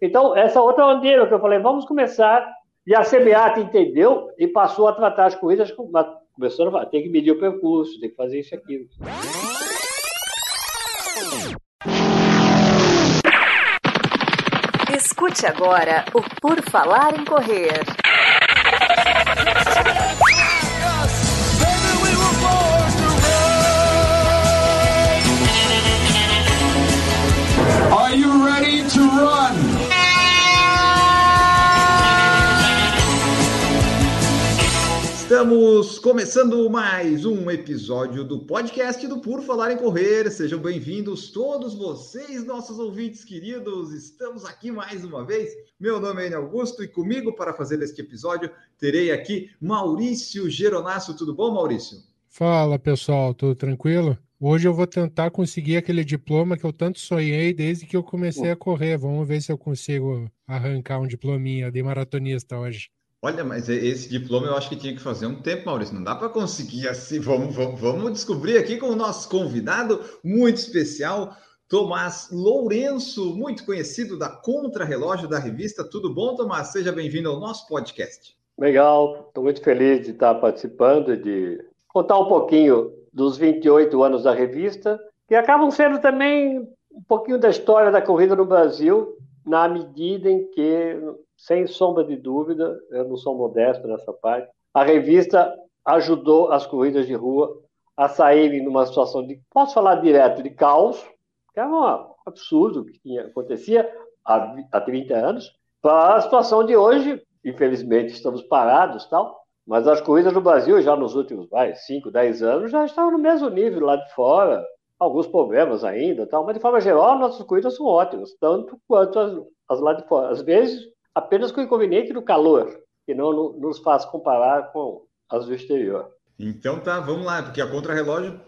Então, essa outra bandeira que eu falei, vamos começar, e a CBAT entendeu e passou a tratar as corridas, começou a falar, tem que medir o percurso, tem que fazer isso e aquilo. Escute agora o Por Falar em Correr. Estamos começando mais um episódio do podcast do Por Falar em Correr. Sejam bem-vindos todos vocês, nossos ouvintes queridos. Estamos aqui mais uma vez. Meu nome é Enio Augusto e comigo para fazer este episódio terei aqui Maurício Geronasso. Tudo bom, Maurício? Fala, pessoal. Tudo tranquilo? Hoje eu vou tentar conseguir aquele diploma que eu tanto sonhei desde que eu comecei a correr. Vamos ver se eu consigo arrancar um diplominha de maratonista hoje. Olha, mas esse diploma eu acho que tinha que fazer um tempo, Maurício. Não dá para conseguir assim. Vamos, vamos, vamos descobrir aqui com o nosso convidado muito especial, Tomás Lourenço, muito conhecido da Contra-Relógio da revista. Tudo bom, Tomás? Seja bem-vindo ao nosso podcast. Legal, estou muito feliz de estar participando e de contar um pouquinho dos 28 anos da revista, que acabam sendo também um pouquinho da história da corrida no Brasil, na medida em que sem sombra de dúvida, eu não sou modesto nessa parte, a revista ajudou as corridas de rua a saírem numa situação de, posso falar direto, de caos, que era um absurdo que tinha, acontecia há, há 30 anos, para a situação de hoje, infelizmente estamos parados tal, mas as corridas no Brasil já nos últimos vai, 5, 10 anos já estavam no mesmo nível lá de fora, alguns problemas ainda, tal, mas de forma geral nossas corridas são ótimas, tanto quanto as, as lá de fora. Às vezes apenas com o inconveniente do calor, que não nos faz comparar com as do exterior. Então tá, vamos lá, porque a contrarrelógio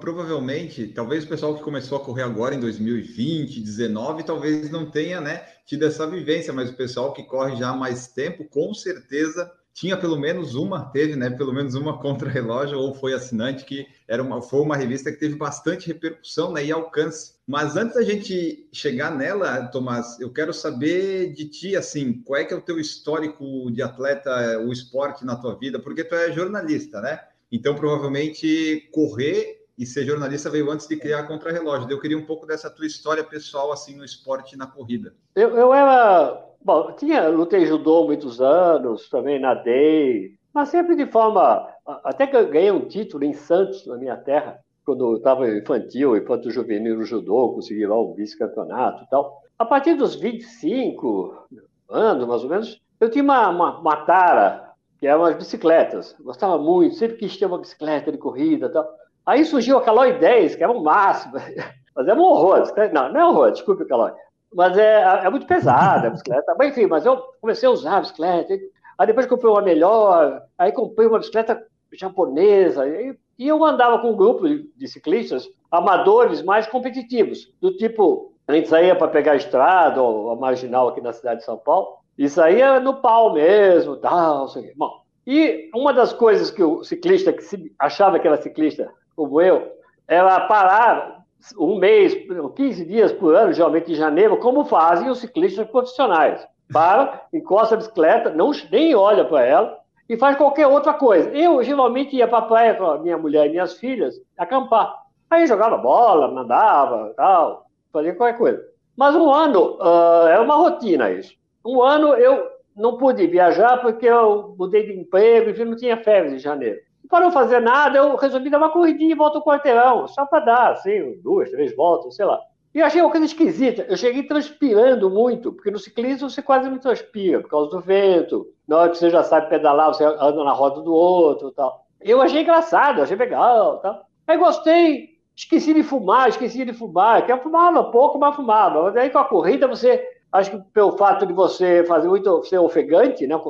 provavelmente, talvez o pessoal que começou a correr agora em 2020, 19, talvez não tenha, né, tido essa vivência, mas o pessoal que corre já há mais tempo, com certeza tinha pelo menos uma, teve, né, pelo menos uma contra-relógio ou foi assinante que era uma, foi uma revista que teve bastante repercussão, né, e alcance. Mas antes da gente chegar nela, Tomás, eu quero saber de ti, assim, qual é que é o teu histórico de atleta, o esporte na tua vida, porque tu é jornalista, né? Então, provavelmente, correr e ser jornalista veio antes de criar a contra-relógio. Eu queria um pouco dessa tua história pessoal, assim, no esporte e na corrida. Eu, eu era Bom, tinha, lutei judô muitos anos, também nadei, mas sempre de forma. Até que eu ganhei um título em Santos, na minha terra, quando eu estava infantil, enquanto juvenil no judô, consegui lá um vice-campeonato e tal. A partir dos 25 anos, mais ou menos, eu tinha uma, uma, uma tara, que eram as bicicletas. Gostava muito, sempre quis ter uma bicicleta de corrida e tal. Aí surgiu a Caloi 10, que era o máximo. Mas era um horror. Não, não é um horror, desculpe, Caloi. Mas é, é muito pesada a bicicleta. Mas, enfim, mas eu comecei a usar a bicicleta. Aí depois comprei uma melhor, aí comprei uma bicicleta japonesa. E, e eu andava com um grupo de, ciclistas amadores mais competitivos, do tipo, a gente saía para pegar a estrada ou a marginal aqui na cidade de São Paulo, e saía no pau mesmo, tal, sei Bom, e uma das coisas que o ciclista que se achava que era ciclista como eu, era parar um mês, 15 dias por ano, geralmente em janeiro, como fazem os ciclistas profissionais. Para, encosta a bicicleta, não, nem olha para ela e faz qualquer outra coisa. Eu geralmente ia para a praia com a minha mulher e minhas filhas acampar. Aí jogava bola, mandava, tal, fazia qualquer coisa. Mas um ano, uh, era uma rotina isso. Um ano eu não pude viajar porque eu mudei de emprego e não tinha férias em janeiro para não fazer nada, eu resolvi dar uma corridinha e volta ao quarteirão, só para dar, assim, duas, três voltas, sei lá. E achei uma coisa esquisita. Eu cheguei transpirando muito, porque no ciclismo você quase não transpira, por causa do vento. Na hora que você já sabe pedalar, você anda na roda do outro tal. Eu achei engraçado, achei legal tal. Aí gostei, esqueci de fumar, esqueci de fumar. Eu fumava pouco, mas fumava. Mas aí com a corrida, você, acho que pelo fato de você fazer muito, ser ofegante, né?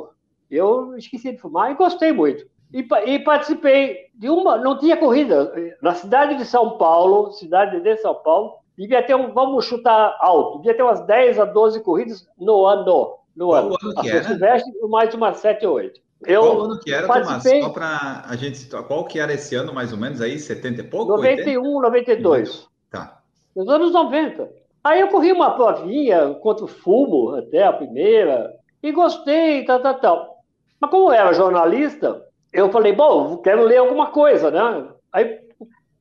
Eu esqueci de fumar e gostei muito. E, e, participei de uma, não tinha corrida. Na cidade de São Paulo, cidade de São Paulo, devia ter um, vamos chutar alto, devia ter umas 10 a 12 corridas no ano. No Qual ano. ano que era? Silvestre, mais umas 7 ou 8. Eu qual ano que era, participei... Tomás? Só para a gente. Qual que era esse ano, mais ou menos, aí? 70 e pouco? 91, 80? 92. Tá. Nos anos 90. Aí eu corri uma provinha contra o fumo, até a primeira, e gostei, tal, tal, tal. Mas como eu era jornalista, eu falei, bom, quero ler alguma coisa, né? Aí,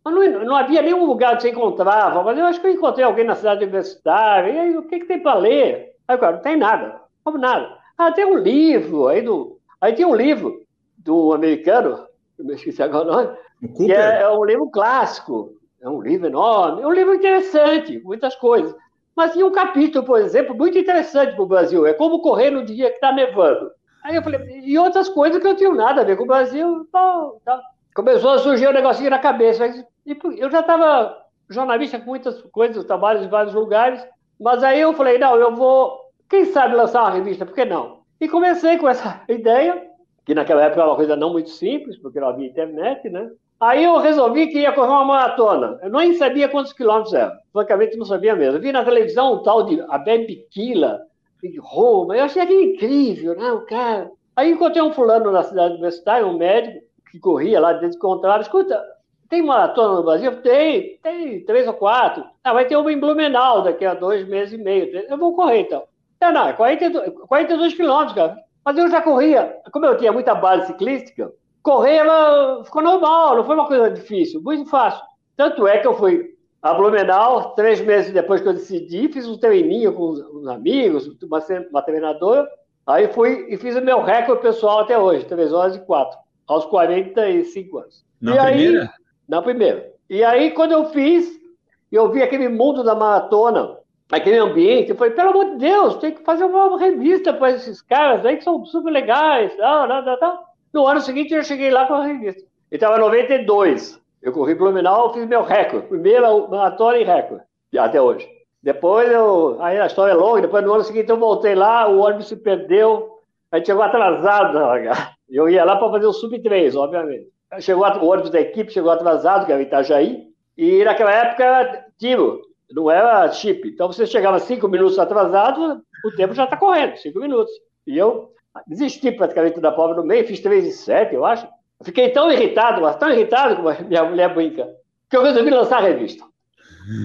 mas não, não havia nenhum lugar que você encontrava, mas eu acho que eu encontrei alguém na cidade universitária, e aí o que, que tem para ler? Aí, cara, não tem nada, como nada. Ah, tem um livro, aí, do, aí tem um livro do americano, eu me esqueci agora o nome, que é, é um livro clássico, é um livro enorme, é um livro interessante, muitas coisas. Mas tinha um capítulo, por exemplo, muito interessante para o Brasil. É como correr no dia que está nevando. Aí eu falei, e outras coisas que não tinham nada a ver com o Brasil. Tal, tal. Começou a surgir um negocinho na cabeça. E eu já estava jornalista com muitas coisas, trabalhos em vários lugares. Mas aí eu falei, não, eu vou, quem sabe lançar uma revista, por que não? E comecei com essa ideia, que naquela época era uma coisa não muito simples, porque não havia internet, né? Aí eu resolvi que ia correr uma maratona. Eu nem sabia quantos quilômetros era. Francamente, não sabia mesmo. Eu vi na televisão um tal de Abel Biquila, de Roma. Eu achei aquilo incrível, né? O cara. Aí encontrei um fulano na cidade universitária, um médico, que corria lá dentro do contrário. Escuta, tem maratona no Brasil? Tem, tem três ou quatro. Ah, vai ter uma em Blumenau daqui a dois meses e meio. Eu vou correr então. Não, não, 42, 42 quilômetros, cara. Mas eu já corria, como eu tinha muita base ciclística, correr ela ficou normal, não foi uma coisa difícil, muito fácil. Tanto é que eu fui a Blumenau, três meses depois que eu decidi, fiz um treininho com os amigos, uma, uma treinadora, aí fui e fiz o meu recorde pessoal até hoje, 3 horas e 4, aos 45 anos. Na e primeira? Aí, na primeira. E aí, quando eu fiz, eu vi aquele mundo da maratona, aquele ambiente, eu falei, pelo amor de Deus, tem que fazer uma revista para esses caras aí que são super legais, tal, tal, tal. No ano seguinte eu cheguei lá com a revista. E estava 92. Eu corri Blumenau, fiz meu recorde. Primeira maratona e recorde. Até hoje. Depois eu. Aí a história é longa. Depois no ano seguinte eu voltei lá, o ônibus se perdeu. A gente chegou atrasado. Eu ia lá para fazer o sub-3, obviamente. Chegou o ônibus da equipe, chegou atrasado, que era Itajaí. E naquela época tiro, não era chip. Então você chegava cinco minutos atrasado, o tempo já está correndo, cinco minutos. E eu Desisti praticamente da prova no meio, fiz 3 e 7, eu acho. Fiquei tão irritado, mas tão irritado como a minha mulher brinca, que eu resolvi lançar a revista.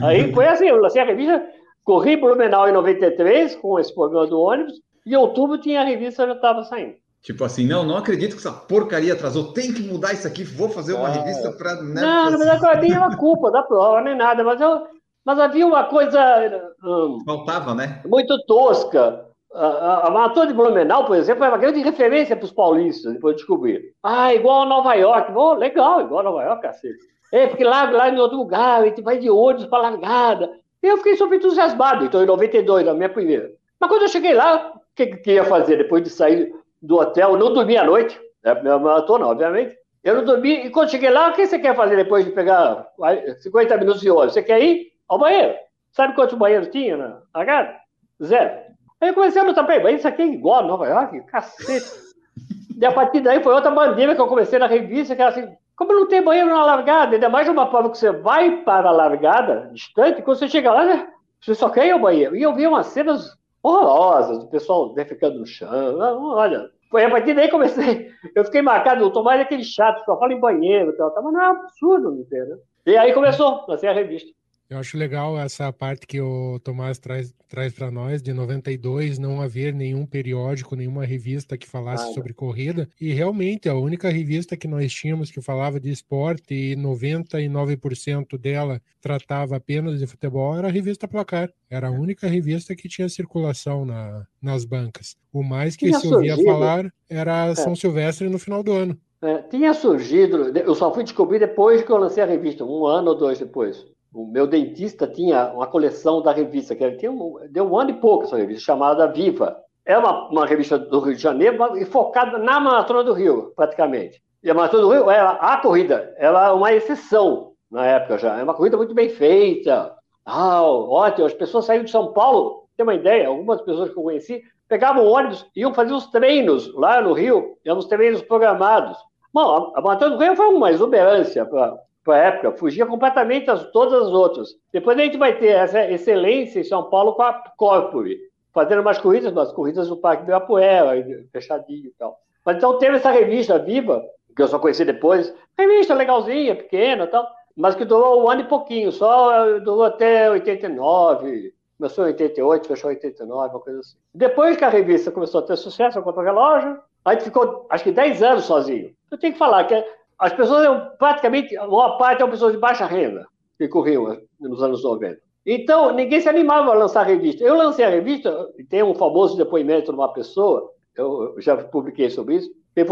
Aí foi assim, eu lancei a revista, corri Blumenau em 93, com esse problema do ônibus, e em outubro tinha a revista, já estava saindo. Tipo assim, não, não acredito que essa porcaria atrasou, tem que mudar isso aqui, vou fazer uma é. revista para... Né, não, na verdade, não tinha uma culpa da prova, nem nada, mas, eu, mas havia uma coisa... Hum, Faltava, né? Muito tosca a, a maratona de Blumenau, por exemplo, é uma grande referência para os paulistas, depois de descobrir. Ah, igual a Nova York. Oh, legal, igual a Nova York, cacete. É, porque lá, lá em outro lugar, a gente vai de ônibus para largada. Eu fiquei super entusiasmado, então em 92, a minha primeira. Mas quando eu cheguei lá, o que, que ia fazer depois de sair do hotel? Eu não dormi à noite, é a primeira maratona, obviamente. Eu não dormi, e quando cheguei lá, o que você quer fazer depois de pegar 50 minutos de ônibus? Você quer ir ao banheiro? Sabe quantos banheiros tinha na largada? Zero. Aí eu comecei a lutar, peraí, isso aqui é igual a Nova York? Cacete. e a partir daí foi outra bandeira que eu comecei na revista, que era assim, como não tem banheiro na largada, ainda mais uma prova que você vai para a largada, distante, quando você chega lá, né, você só quer ir ao banheiro. E eu vi umas cenas horrorosas, do pessoal ficando no chão, olha... Foi a partir daí comecei, eu fiquei marcado, eu tô mais aquele chato, só fala em banheiro e tal, mas não é absurdo, não tem, né? E aí começou, lancei a revista. Eu acho legal essa parte que o Tomás traz, traz para nós, de 92 não haver nenhum periódico, nenhuma revista que falasse ah, sobre corrida. E realmente a única revista que nós tínhamos que falava de esporte e 99% dela tratava apenas de futebol era a revista Placar. Era a única revista que tinha circulação na, nas bancas. O mais que se ouvia surgido. falar era é. São Silvestre no final do ano. É, tinha surgido, eu só fui descobrir depois que eu lancei a revista, um ano ou dois depois o meu dentista tinha uma coleção da revista, que tinha um, deu um ano e pouco essa revista, chamada Viva. É uma, uma revista do Rio de Janeiro e focada na Maratona do Rio, praticamente. E a Maratona do Rio, ela, a corrida, ela é uma exceção na época já. É uma corrida muito bem feita. Ah, ótimo. As pessoas saíram de São Paulo, tem uma ideia, algumas pessoas que eu conheci, pegavam ônibus e iam fazer os treinos lá no Rio, eram os treinos programados. Bom, a, Maratona do Rio foi uma exuberância para a época, fugia completamente as todas as outras. Depois a gente vai ter essa excelência em São Paulo com a Corpore, fazendo umas corridas, umas corridas no Parque do Apoel, fechadinho e tal. Mas então teve essa revista Viva, que eu só conheci depois, revista legalzinha, pequena e tal, mas que durou um ano e pouquinho, só durou até 89, Começou em 88, fechou em 89, uma coisa assim. Depois que a revista começou a ter sucesso, a contra-relógio, a gente ficou, acho que 10 anos sozinho. Eu tenho que falar que as pessoas, praticamente, a maior parte são pessoas de baixa renda que corriam nos anos 90. Então, ninguém se animava a lançar revista. Eu lancei a revista, tem um famoso depoimento de uma pessoa, eu já publiquei sobre isso, que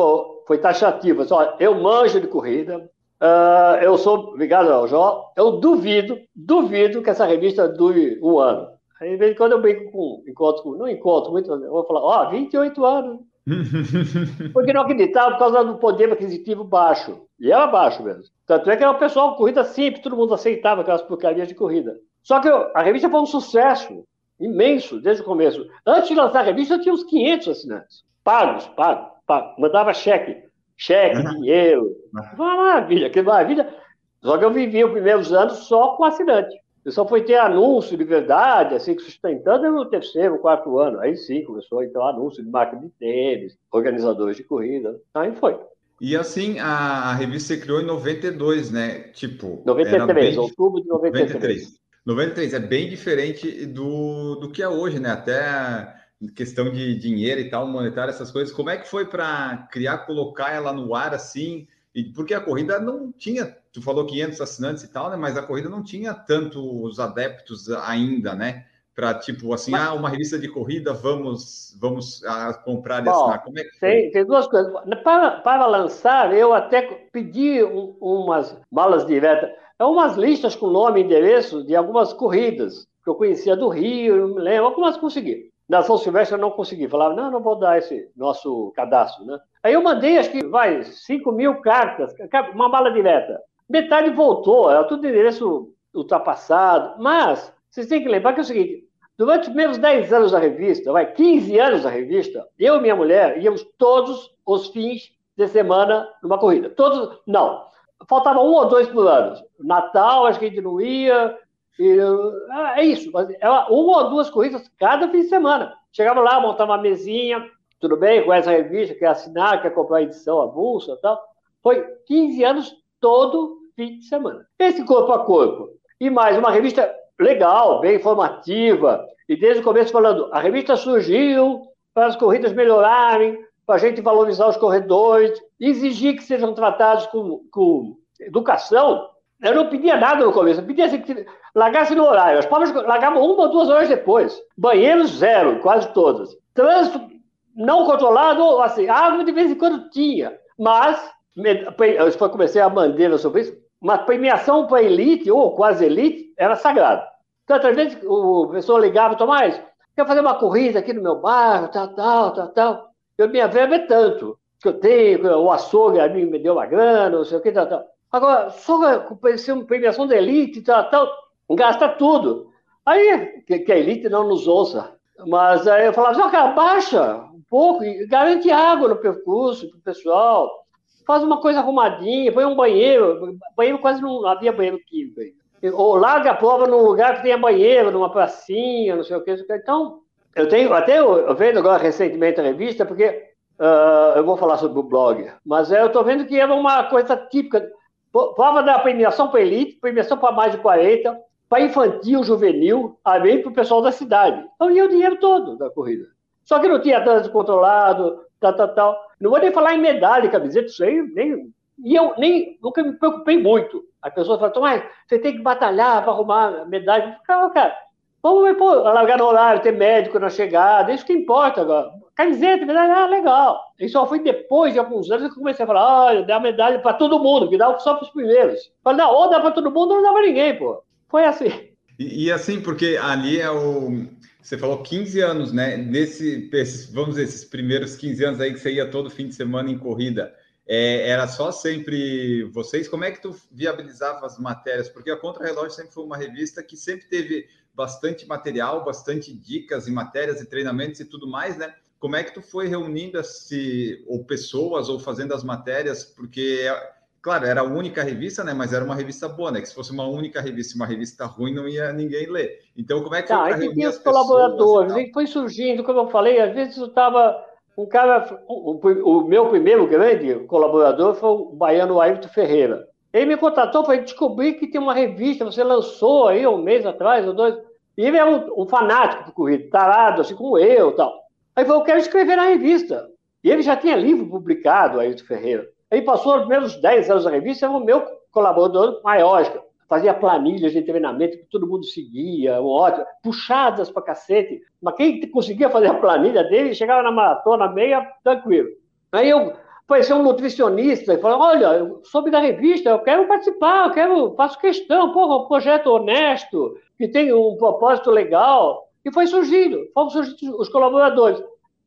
foi taxativo. Assim, eu manjo de corrida, uh, eu sou ligado ao Jó, eu duvido, duvido que essa revista dure um ano. Aí, de vez em quando eu brinco com, encontro não encontro muito, eu vou falar, ó, oh, 28 anos. Porque não acreditava por causa do poder aquisitivo baixo. E era baixo mesmo. Tanto é que era o pessoal corrida simples, todo mundo aceitava aquelas porcarias de corrida. Só que a revista foi um sucesso imenso desde o começo. Antes de lançar a revista, eu tinha uns 500 assinantes. Pagos, pagos, pagos. Mandava cheque. Cheque, dinheiro. Uma maravilha, que maravilha. Só que eu vivi os primeiros anos só com assinante. Eu só foi ter anúncio de verdade, assim, sustentando no terceiro, quarto ano. Aí sim, começou ter anúncio de máquina de tênis, organizadores de corrida. Aí foi. E assim, a, a revista se criou em 92, né? Tipo. 93, bem... outubro de 93. 93. 93 é bem diferente do, do que é hoje, né? Até questão de dinheiro e tal, monetário, essas coisas. Como é que foi para criar, colocar ela no ar assim? E porque a corrida não tinha, tu falou 500 assinantes e tal, né? Mas a corrida não tinha tantos adeptos ainda, né? Para tipo assim, mas... ah, uma revista de corrida, vamos, vamos ah, comprar e assinar. Como é que foi? Tem, tem duas coisas. Para, para lançar, eu até pedi um, umas malas diretas, é umas listas com nome e endereço de algumas corridas que eu conhecia do Rio, eu me lembro, algumas consegui. Na São Silvestre eu não consegui. Falava, não, não vou dar esse nosso cadastro, né? Aí eu mandei, acho que, vai, 5 mil cartas, uma bala direta. Metade voltou, era tudo endereço ultrapassado. Mas, vocês têm que lembrar que é o seguinte, durante os primeiros 10 anos da revista, vai, 15 anos da revista, eu e minha mulher íamos todos os fins de semana numa corrida. Todos, não, faltava um ou dois por ano. Natal, acho que a gente não ia, ah, é isso, era uma ou duas corridas cada fim de semana. Chegava lá, montava uma mesinha, tudo bem, com essa revista, quer assinar, quer comprar a edição, a bolsa e tal. Foi 15 anos todo fim de semana. Esse corpo a corpo. E mais, uma revista legal, bem informativa. E desde o começo falando, a revista surgiu para as corridas melhorarem, para a gente valorizar os corredores, exigir que sejam tratados com, com educação eu não pedia nada no começo, eu pedia assim, que largasse no horário. As provas largavam uma ou duas horas depois. Banheiros, zero, quase todas. Trânsito não controlado, assim, água de vez em quando tinha. Mas, eu comecei a bandeira sobre isso, uma premiação para elite, ou quase elite, era sagrado. Tantas vezes o pessoal ligava, Tomás, quer fazer uma corrida aqui no meu bairro, tal, tal, tal, tal. Eu, minha verba é tanto, que eu tenho, o açougue a mim me deu uma grana, não sei o que, tal, tal. Agora, só com premiação da elite, tal, tal, gasta tudo. Aí, que, que, a elite não nos ouça. Mas aí eu falava, só cara, baixa um pouco e garante água no percurso para o pessoal. Faz uma coisa arrumadinha, põe um banheiro. Banheiro quase não havia banheiro químico aí. Ou larga a prova num lugar que tenha banheiro, numa pracinha, não sei o que. Então, eu tenho, até eu, vendo agora recentemente a revista, porque uh, eu vou falar sobre o blog, mas eu estou vendo que era uma coisa típica Prova da premiação para elite, premiação para mais de 40, para infantil, juvenil, além para o pessoal da cidade. Então ia o dinheiro todo da corrida. Só que não tinha trânsito controlado, tal, tal, tal. Não vou nem falar em medalha, camiseta, isso aí, nem. E eu nem nunca me preocupei muito. As pessoas falam, mas você tem que batalhar para arrumar medalha. Cara, cara, vamos pô, largar no horário, ter médico na chegada, isso que importa agora camiseta, medalha, ah, legal. E só foi depois de alguns anos que eu comecei a falar, olha, dá medalha para todo mundo, que dá só para os primeiros. Falei, não, ou dá para todo mundo ou não dá para ninguém, pô. Foi assim. E, e, assim, porque ali é o. Você falou 15 anos, né? Nesse, esses, vamos dizer, esses primeiros 15 anos aí que você ia todo fim de semana em corrida. É, era só sempre vocês? Como é que tu viabilizava as matérias? Porque a Contra Relógio sempre foi uma revista que sempre teve bastante material, bastante dicas e matérias e treinamentos e tudo mais, né? Como é que tu foi reunindo esse, ou pessoas, ou fazendo as matérias, porque, claro, era a única revista, né, mas era uma revista boa, né, que se fosse uma única revista, uma revista ruim, não ia ninguém ler. Então, como é que tá, foi reunir tinha os colaboradores, a foi surgindo, como eu falei, às vezes eu estava, um cara, o, o, meu primeiro grande colaborador foi o baiano Ayrton Ferreira. Ele me contratou para descobrir que tem uma revista, você lançou aí um mês atrás, ou dois, E ele é um, um fanático por corrida, tarado, assim como eu tal. Aí falou, eu quero escrever na revista. E ele já tinha livro publicado, Ailton Ferreira. Aí passou os primeiros 10 anos da revista, era o meu colaborador maior, fazia planilhas de treinamento que todo mundo seguia, ótimo, puxadas pra cacete. Mas quem conseguia fazer a planilha dele chegava na maratona meia tranquilo. Aí eu apareceu um nutricionista e falou: Olha, eu soube da revista, eu quero participar, eu quero, faço questão, porra, um projeto honesto, que tem um propósito legal. E foi surgindo, foram surgindo os colaboradores.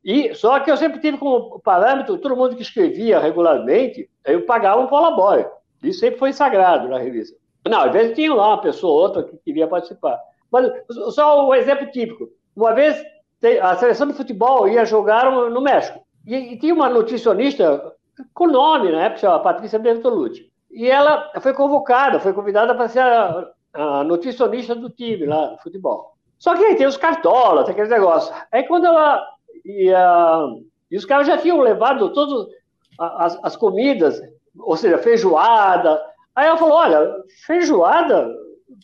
E só que eu sempre tive como parâmetro, todo mundo que escrevia regularmente, eu pagava um colabore. Isso sempre foi sagrado na revista. Não, às vezes tinha lá uma pessoa ou outra que queria participar. Mas só um exemplo típico. Uma vez a seleção de futebol ia jogar no México. E, e tinha uma nutricionista com nome na época, a Patrícia Bertolucci. E ela foi convocada, foi convidada para ser a, a nutricionista do time lá do futebol. Só que aí tem os cartolas, tem aqueles negócios. Aí quando ela. E os caras já tinham levado todas as, as comidas, ou seja, feijoada. Aí ela falou: olha, feijoada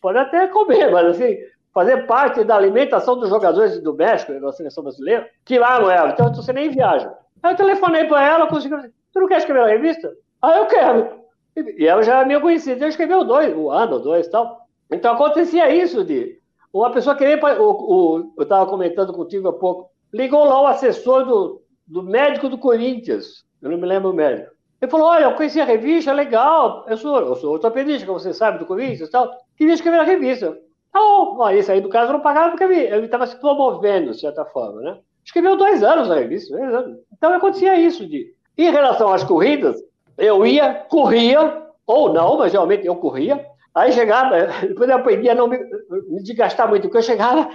pode até comer, mas assim, fazer parte da alimentação dos jogadores do México, da seleção brasileira, que lá não é, então você nem viaja. Aí eu telefonei para ela, consegui. Tu não quer escrever na revista? Ah, eu quero. E ela já é meio conhecida, eu escreveu dois, um ano, dois e tal. Então acontecia isso de uma pessoa querer. O, o, eu estava comentando contigo há pouco. Ligou lá o assessor do, do médico do Corinthians, eu não me lembro o médico. Ele falou: Olha, eu conheci a revista, legal. Eu sou, eu sou ortopedista, como você sabe, do Corinthians e tal. Queria escrever na revista. Tá bom, isso aí do caso não pagava porque ele estava se promovendo, de certa forma, né? Escreveu dois anos na revista, dois anos. Então acontecia isso. De... Em relação às corridas, eu ia, corria, ou não, mas realmente eu corria. Aí chegava, depois eu aprendi a não me, me desgastar muito, porque eu chegava,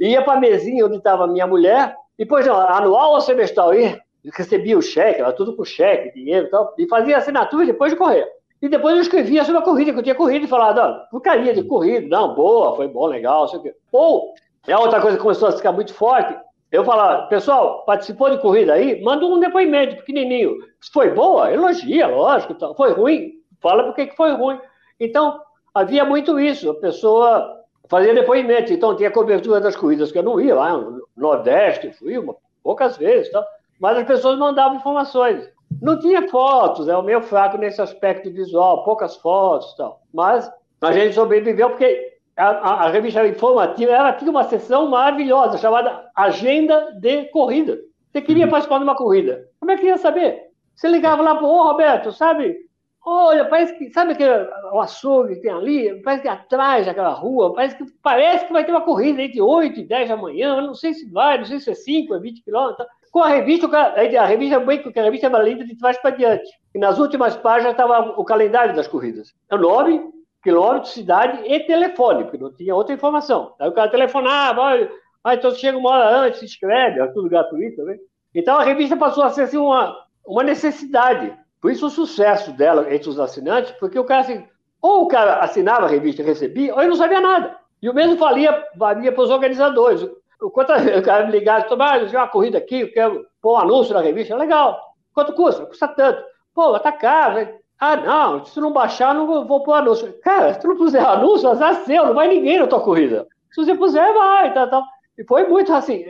ia para a mesinha onde estava minha mulher, depois, não, anual ou semestral, ia, recebia o cheque, era tudo com cheque, dinheiro e tal, e fazia assinatura depois de correr. E depois eu escrevia sobre a corrida, que eu tinha corrido, e falava, porcaria de corrida, não, boa, foi bom, legal, sei o quê. Ou, é outra coisa que começou a ficar muito forte, eu falava, pessoal, participou de corrida aí? Manda um depoimento pequenininho. Se foi boa, elogia, lógico. Foi ruim? Fala por que foi ruim. Então, havia muito isso. A pessoa fazia depoimento. Então, tinha cobertura das corridas que eu não ia lá no Nordeste, fui uma, poucas vezes. Tá? Mas as pessoas mandavam informações. Não tinha fotos, é o meio fraco nesse aspecto visual, poucas fotos tal. Mas a gente sobreviveu porque a, a, a, revista informativa, ela tinha uma sessão maravilhosa chamada Agenda de Corrida. Você queria uhum. participar de uma corrida. Como é que ia saber? Você ligava lá para ô Roberto, sabe? Olha, parece que, sabe aquele o açougue que tem ali? Parece que atrás daquela rua, parece que, parece que vai ter uma corrida entre 8 e 10 da manhã, não sei se vai, não sei se é 5, é 20 quilômetros. Com a revista, a revista bem porque a revista era lida de trás para diante. E nas últimas páginas estava o calendário das corridas. É o nome, quilômetro, cidade e telefone, porque não tinha outra informação. Aí o cara telefonava, ah, então você chega uma hora antes, se inscreve, é tudo gratuito, né? Então a revista passou a ser assim, uma, uma necessidade. Por isso o sucesso dela entre os assinantes, porque o cara assim, ou o cara assinava a revista e recebia, ou ele não sabia nada. E o mesmo valia, valia para os organizadores. Quanto o cara me ligava, ah, eu uma corrida aqui, eu quero pôr um anúncio na revista, legal. Quanto custa? Custa tanto. Pô, tá caro, ah, não, se não baixar, não vou pôr anúncio. Cara, se tu não puser anúncio, azar seu, não vai ninguém na tua corrida. Se você puser, vai, tá, tá. E foi muito assim.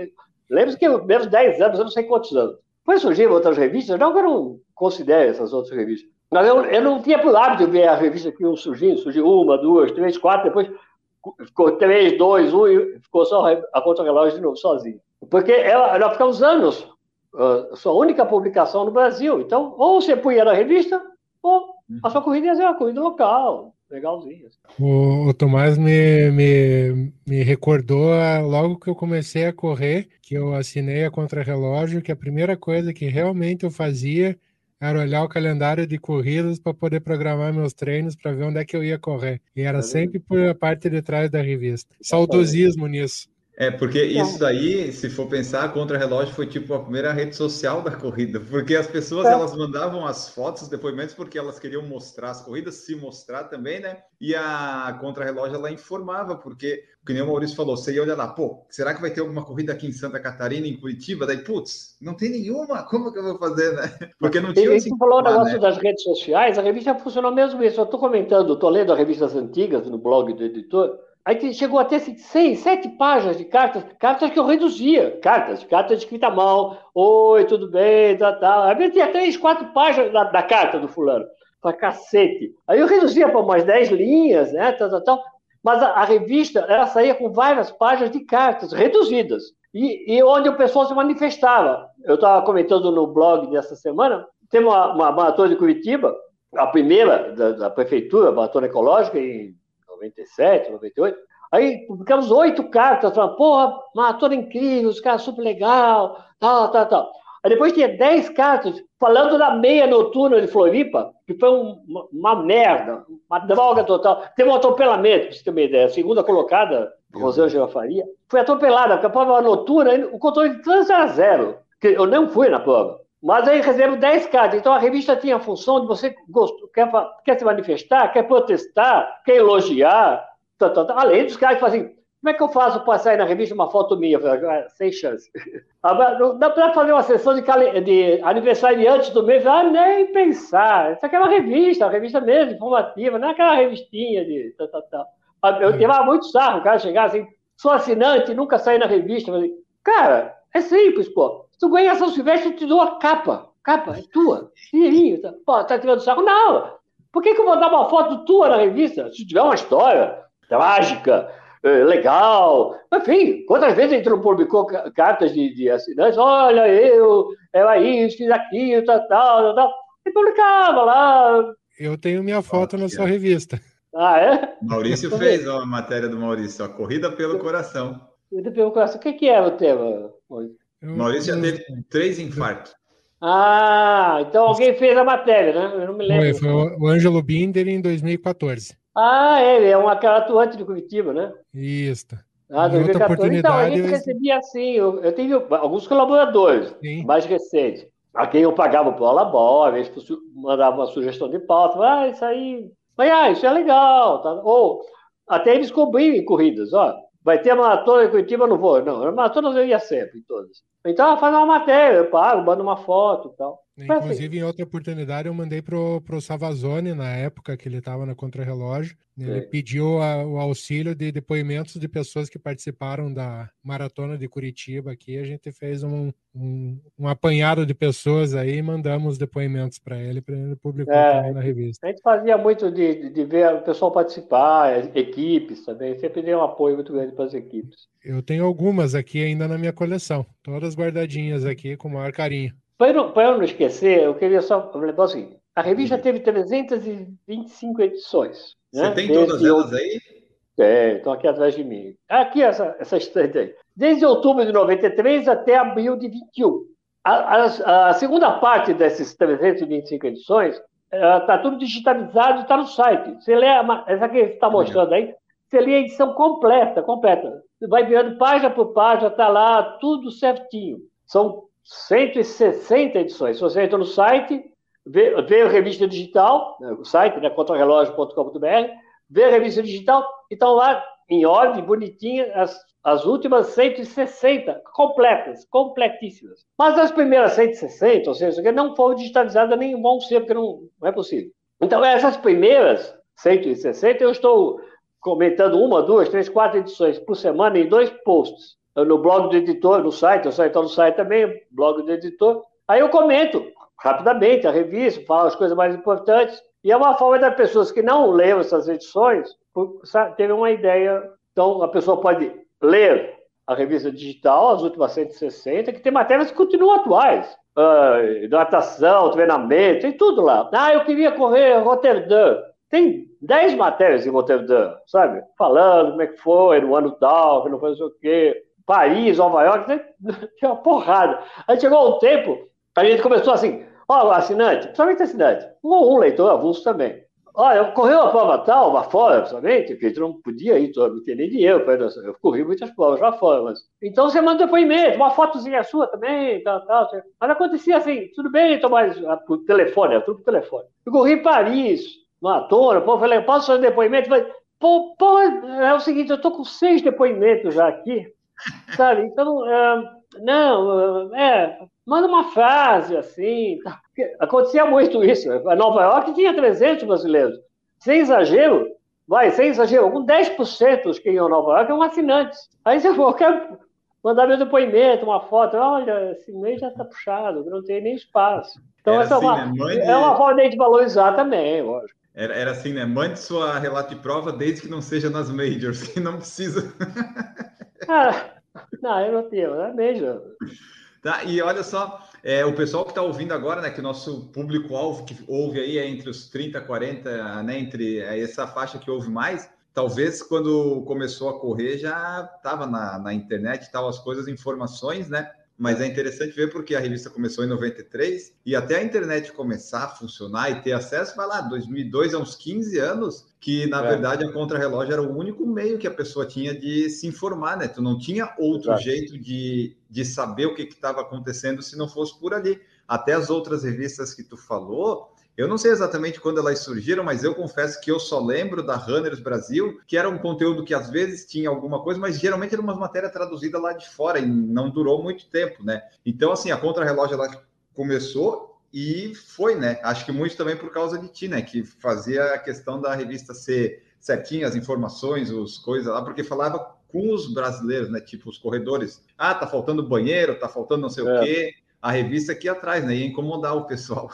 Lembra que menos 10 anos, eu não sei quantos anos. Depois surgiram outras revistas, não que eu não considere essas outras revistas. Mas eu, eu não tinha por hábito de ver a revista que iam surgindo, surgiu uma, duas, três, quatro, depois ficou três, dois, um, e ficou só a contra-relógio de novo, sozinho. Porque ela, ela fica uns anos, uh, sua única publicação no Brasil. Então, ou você punha na revista, Pô, a sua corrida ia ser uma corrida local, legalzinha. O, o Tomás me, me, me recordou logo que eu comecei a correr, que eu assinei a contrarrelógio, que a primeira coisa que realmente eu fazia era olhar o calendário de corridas para poder programar meus treinos para ver onde é que eu ia correr. E era sempre por a parte de trás da revista. Saudosismo nisso. É, porque isso daí, se for pensar, a contra-relógio foi tipo a primeira rede social da corrida, porque as pessoas é. elas mandavam as fotos, os depoimentos, porque elas queriam mostrar as corridas, se mostrar também, né? E a contra-relógio ela informava, porque, como o Maurício falou, você ia olhar lá, pô, será que vai ter alguma corrida aqui em Santa Catarina, em Curitiba? Daí, putz, não tem nenhuma, como que eu vou fazer, né? Porque não tinha. Você falou o negócio né? das redes sociais, a revista funcionou mesmo isso. Eu estou comentando, estou lendo as revistas antigas no blog do editor. Aí chegou a ter seis, sete páginas de cartas, cartas que eu reduzia, cartas, cartas escrita mão, oi, tudo bem, tal, tal. Aí tinha três, quatro páginas da, da carta do fulano, pra cacete. Aí eu reduzia para umas dez linhas, né, tal, tal, tal. Mas a, a, revista, ela saía com várias páginas de cartas, reduzidas, e, e onde o pessoal se manifestava. Eu estava comentando no blog dessa semana, tem uma, uma maratona de Curitiba, a primeira da, da prefeitura, a maratona ecológica, em 97, 98. Aí publicamos oito cartas, falando, porra, maratona incrível, os caras super legal, tal, tal, tal. Aí depois tinha dez cartas falando da meia noturna de Floripa, que foi um, uma, uma, merda, uma droga total. Teve um atropelamento, para você ter uma ideia. A segunda colocada, Rosângela Faria, foi atropelada, porque a prova noturna, o controle de trânsito era zero. Eu não fui na prova. Mas aí recebemos 10 cartas. Então a revista tinha a função de você gostou, quer, quer se manifestar, quer protestar, quer elogiar. Tá, tá, tá. Além dos caras que fazem. Como é que eu faço para sair na revista uma foto minha? Ah, sem chance. Dá para fazer uma sessão de, de aniversário antes do mês? Ah, nem pensar. Isso aqui é uma revista, uma revista mesmo, informativa, não é aquela revistinha de. Tá, tá, tá. Eu uhum. levava muito sarro o cara chegar assim, sou assinante, nunca saí na revista. Falei, cara, é simples, pô. Se tu ganha São Silvestre, eu te dou a capa. Capa, é tua. Dinheirinho. Tá, pô, tá tirando saco? Não. Por que, que eu vou dar uma foto tua na revista? Se tiver uma história trágica, é, legal. Enfim, quantas vezes a gente não publicou cartas de, de assinantes? Olha, eu, eu aí, fiz aquilo, tal, tal, tal. E publicava lá. Eu tenho minha foto na sua revista. Ah, é? Maurício fez ó, a matéria do Maurício, a Corrida pelo Coração. Corrida pelo Coração. O que, que era o tema? Eu, Maurício já teve três infartos. Ah, então alguém fez a matéria, né? Eu não me lembro. Foi, foi o Ângelo Binder em 2014. Ah, é, ele é um atuante de Curitiba, né? Isso. Ah, 2014. Então, a gente recebia assim, eu, eu tive alguns colaboradores Sim. mais recentes, a quem eu pagava por labora, eles mandavam uma sugestão de pauta, ah, isso aí, mas, ah, isso é legal, tá? ou até eles cobriam corridas, ó, vai ter maratona em Curitiba, não vou, não, maratona eu ia sempre, em todas. Então, faz uma matéria, eu pago, mando uma foto e tal. Inclusive, em outra oportunidade, eu mandei pro, pro Savazone, na época que ele estava na Contrarrelógio. Ele é. pediu a, o auxílio de depoimentos de pessoas que participaram da Maratona de Curitiba aqui. A gente fez um, um, um apanhado de pessoas aí e mandamos depoimentos para ele, para ele publicar é, na revista. A gente fazia muito de, de ver o pessoal participar, equipes também. Sempre deu um apoio muito grande para as equipes. Eu tenho algumas aqui ainda na minha coleção, todas guardadinhas aqui com o maior carinho. Para eu, eu não esquecer, eu queria só lembrar o seguinte: a revista teve 325 edições. Né? Você tem Desde todas elas aí? Tem, estão aqui atrás de mim. Aqui, essa, essa estante aí. Desde outubro de 93 até abril de 21. A, a, a segunda parte dessas 325 edições está tudo digitalizado e está no site. Você lê, a, essa que está mostrando aí, você lê a edição completa, completa. Vai virando página por página, está lá tudo certinho. São 160 edições. Se você entra no site, vê, vê a revista digital, né, o site, né, contrarrelógio.com.br, vê a revista digital e estão lá em ordem, bonitinha, as, as últimas 160, completas, completíssimas. Mas as primeiras 160, ou seja, não foram digitalizadas nem vão ser, porque não, não é possível. Então, essas primeiras 160, eu estou comentando uma, duas, três, quatro edições por semana em dois posts no blog do editor, no site, eu saio no site também, blog do editor. Aí eu comento rapidamente a revista, falo as coisas mais importantes. E é uma forma das pessoas que não leram essas edições terem uma ideia. Então, a pessoa pode ler a revista digital, as últimas 160, que tem matérias que continuam atuais. Uh, natação, treinamento, tem tudo lá. Ah, eu queria correr Roterdã. Tem 10 matérias em Roterdã, sabe? Falando como é que foi no ano tal, que não foi não sei o quê. Paris, Nova York, tem uma porrada. Aí chegou um tempo, a gente começou assim, ó, assinante, principalmente assinante, ou um leitor avulso também. Olha, correu a prova tal, lá fora, principalmente, porque gente não podia ir, não tinha nem dinheiro, eu corri muitas provas lá fora, mas... Então você manda depoimento, uma fotozinha sua também, tal, tal. Mas acontecia assim, tudo bem, Tomás, ah, por telefone, tudo por telefone. Eu corri em Paris, maratona, pô, falei, posso fazer depoimento? Falei, pô, pô, é o seguinte, eu tô com seis depoimentos já aqui, Sabe? Então, é, não, é, manda uma frase assim. Acontecia muito isso. A Nova York tinha 300 brasileiros. Sem exagero, vai, sem exagero, algum 10% dos que iam a Nova York são assinantes. Aí você falou, quero mandar meu depoimento, uma foto, olha, esse mês já está puxado, não tem nem espaço. Então, era essa assim, é, uma, né? é uma forma de valorizar também, lógico. Era, era assim, né? Mande sua relato de prova desde que não seja nas majors, que não precisa. Ah, não, eu não tenho, é major. Tá, e olha só, é, o pessoal que está ouvindo agora, né, que o nosso público-alvo que ouve aí é entre os 30 e 40, né, entre é essa faixa que ouve mais, talvez quando começou a correr já estava na, na internet, estavam as coisas, informações, né? Mas é interessante ver porque a revista começou em 93 e até a internet começar a funcionar e ter acesso, vai lá, 2002 é uns 15 anos que na é. verdade a contrarrelógio era o único meio que a pessoa tinha de se informar, né? Tu não tinha outro Exato. jeito de, de saber o que estava acontecendo se não fosse por ali. Até as outras revistas que tu falou, eu não sei exatamente quando elas surgiram, mas eu confesso que eu só lembro da Runners Brasil, que era um conteúdo que às vezes tinha alguma coisa, mas geralmente era uma matéria traduzida lá de fora e não durou muito tempo, né? Então, assim, a Contra-Relógio ela começou e foi, né? Acho que muito também por causa de ti, né? Que fazia a questão da revista ser certinha, as informações, os coisas lá, porque falava com os brasileiros, né? Tipo os corredores. Ah, tá faltando banheiro, tá faltando não sei é. o quê a revista aqui atrás, né? Ia incomodar o pessoal.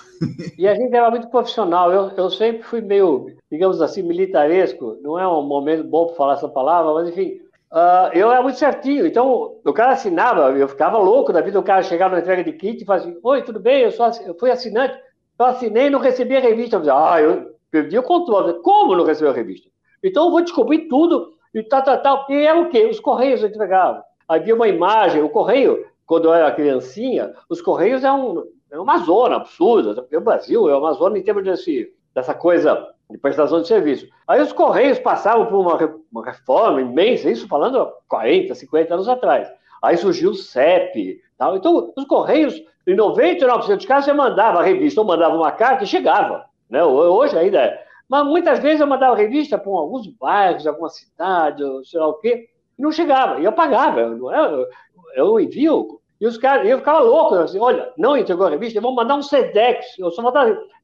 E a gente era muito profissional. Eu, eu sempre fui meio, digamos assim, militaresco. Não é um momento bom para falar essa palavra, mas enfim. Uh, eu era muito certinho. Então, o cara assinava, eu ficava louco da vida. O cara chegava na entrega de kit e fazia assim: Oi, tudo bem? Eu, sou, eu fui assinante. Eu assinei e não recebi a revista. Eu dizia, ah, eu perdi o controle. Como não recebeu a revista? Então, eu vou descobrir tudo e tal, tal, tal. E era o quê? Os Correios entregavam. Havia uma imagem, o Correio quando eu era criancinha, os Correios é, um, é uma zona absurda. O Brasil é uma zona em termos desse, dessa coisa de prestação de serviço. Aí os Correios passavam por uma, uma reforma imensa, isso falando há 40, 50 anos atrás. Aí surgiu o CEP. Tal. Então, os Correios, em 99% dos casos, você mandava a revista ou mandava uma carta e chegava. Né? Hoje ainda é. Mas muitas vezes eu mandava revista para alguns bairros, alguma cidade, sei lá o quê, e não chegava. E eu pagava. Não é, eu envio. E os caras, eu ficava louco, eu assim, olha, não entregou a revista, vou mandar um SEDEX, eu só vou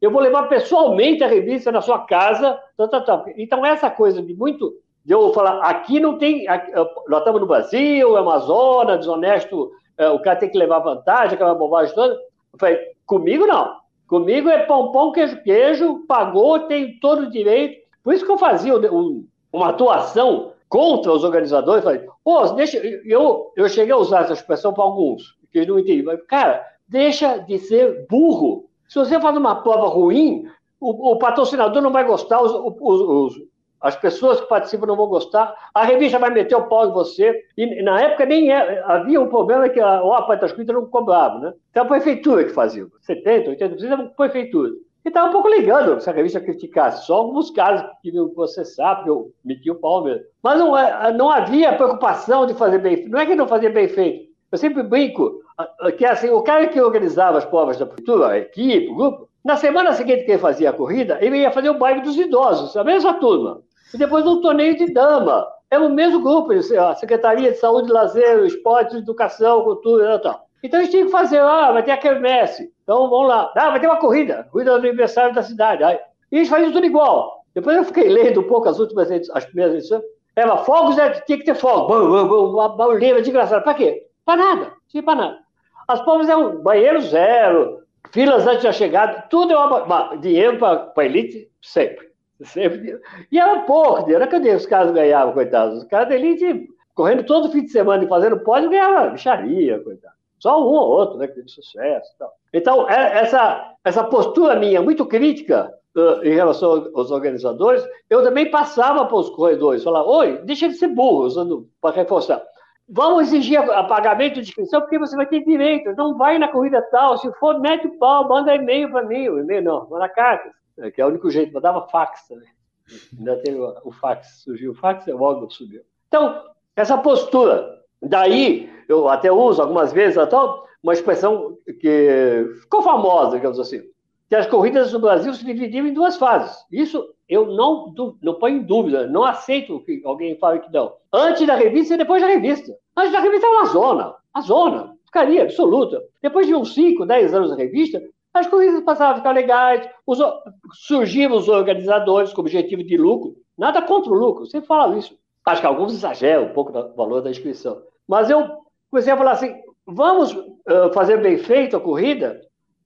eu vou levar pessoalmente a revista na sua casa, tal, tal, tal. Então, essa coisa de muito, de eu falar, aqui não tem, aqui, nós estamos no Brasil, é uma zona, desonesto, é, o cara tem que levar vantagem, aquela bobagem toda. Eu falei, comigo não. Comigo é pão, pão, queijo, queijo, pagou, tem todo o direito. Por isso que eu fazia um, uma atuação contra os organizadores, falei, pô, deixa, eu, eu cheguei a usar essa expressão para alguns, que não entendiam, mas, cara, deixa de ser burro. Se você faz uma prova ruim, o, o patrocinador não vai gostar, os, os, os, as pessoas que participam não vão gostar, a revista vai meter o pau em você, e na época nem é, havia um problema que a OAPA das Escrita não cobrava, né? Então a prefeitura que fazia, 70%, 80% era a prefeitura. E estava um pouco ligando se a revista criticasse. Só alguns casos que queriam processar, eu meti o pau mesmo. Mas não, é, não havia preocupação de fazer bem feito. Não é que não fazia bem feito. Eu sempre brinco que assim, o cara que organizava as provas da prefeitura, a equipe, o grupo, na semana seguinte que ele fazia a corrida, ele ia fazer o baile dos idosos, a mesma turma. E depois um torneio de dama. É o mesmo grupo, a Secretaria de Saúde, Lazer, Esporte, Educação, Cultura e tal. Então a gente tinha que fazer, ah, vai ter a quermesse. Então vamos lá. Ah, vai ter uma corrida, corrida do aniversário da cidade. Aí, e a gente faz tudo igual. Depois eu fiquei lendo um pouco as últimas as primeiras edições. Era fogos, né? tinha que ter fogo. Uma barulheira desgraçada. Para quê? Para nada. Tinha para nada. As provas eram banheiro zero, filas antes da chegada, tudo é uma, dinheiro para a elite, sempre. sempre. E era pouco dinheiro. Cadê os caras ganhavam, coitados? Os caras da elite correndo todo fim de semana e fazendo pódio ganhavam bicharia, coitado. Só um ou outro, né, que teve sucesso. Então, é, essa, essa postura minha, muito crítica uh, em relação aos organizadores, eu também passava para os corredores, falava, oi, deixa de ser burro, usando para reforçar. Vamos exigir pagamento de inscrição porque você vai ter direito. Não vai na corrida tal. Se for, mete o pau, manda e-mail para mim. O e-mail não, manda carta. É, que é o único jeito. Mandava fax também. Ainda teve o fax. Surgiu o fax, o órgão subiu. Então, essa postura Daí, eu até uso algumas vezes tal, uma expressão que ficou famosa, digamos assim, que as corridas no Brasil se dividiam em duas fases. Isso eu não, não ponho em dúvida, não aceito que alguém fale que não. Antes da revista e depois da revista. Antes da revista era uma zona, a zona, ficaria absoluta. Depois de uns 5, 10 anos da revista, as corridas passavam a ficar legais, os, surgiam os organizadores com objetivo de lucro, Nada contra o lucro, você fala isso. Acho que alguns exageram um pouco o valor da inscrição. Mas eu comecei a falar assim: vamos uh, fazer bem feito a corrida?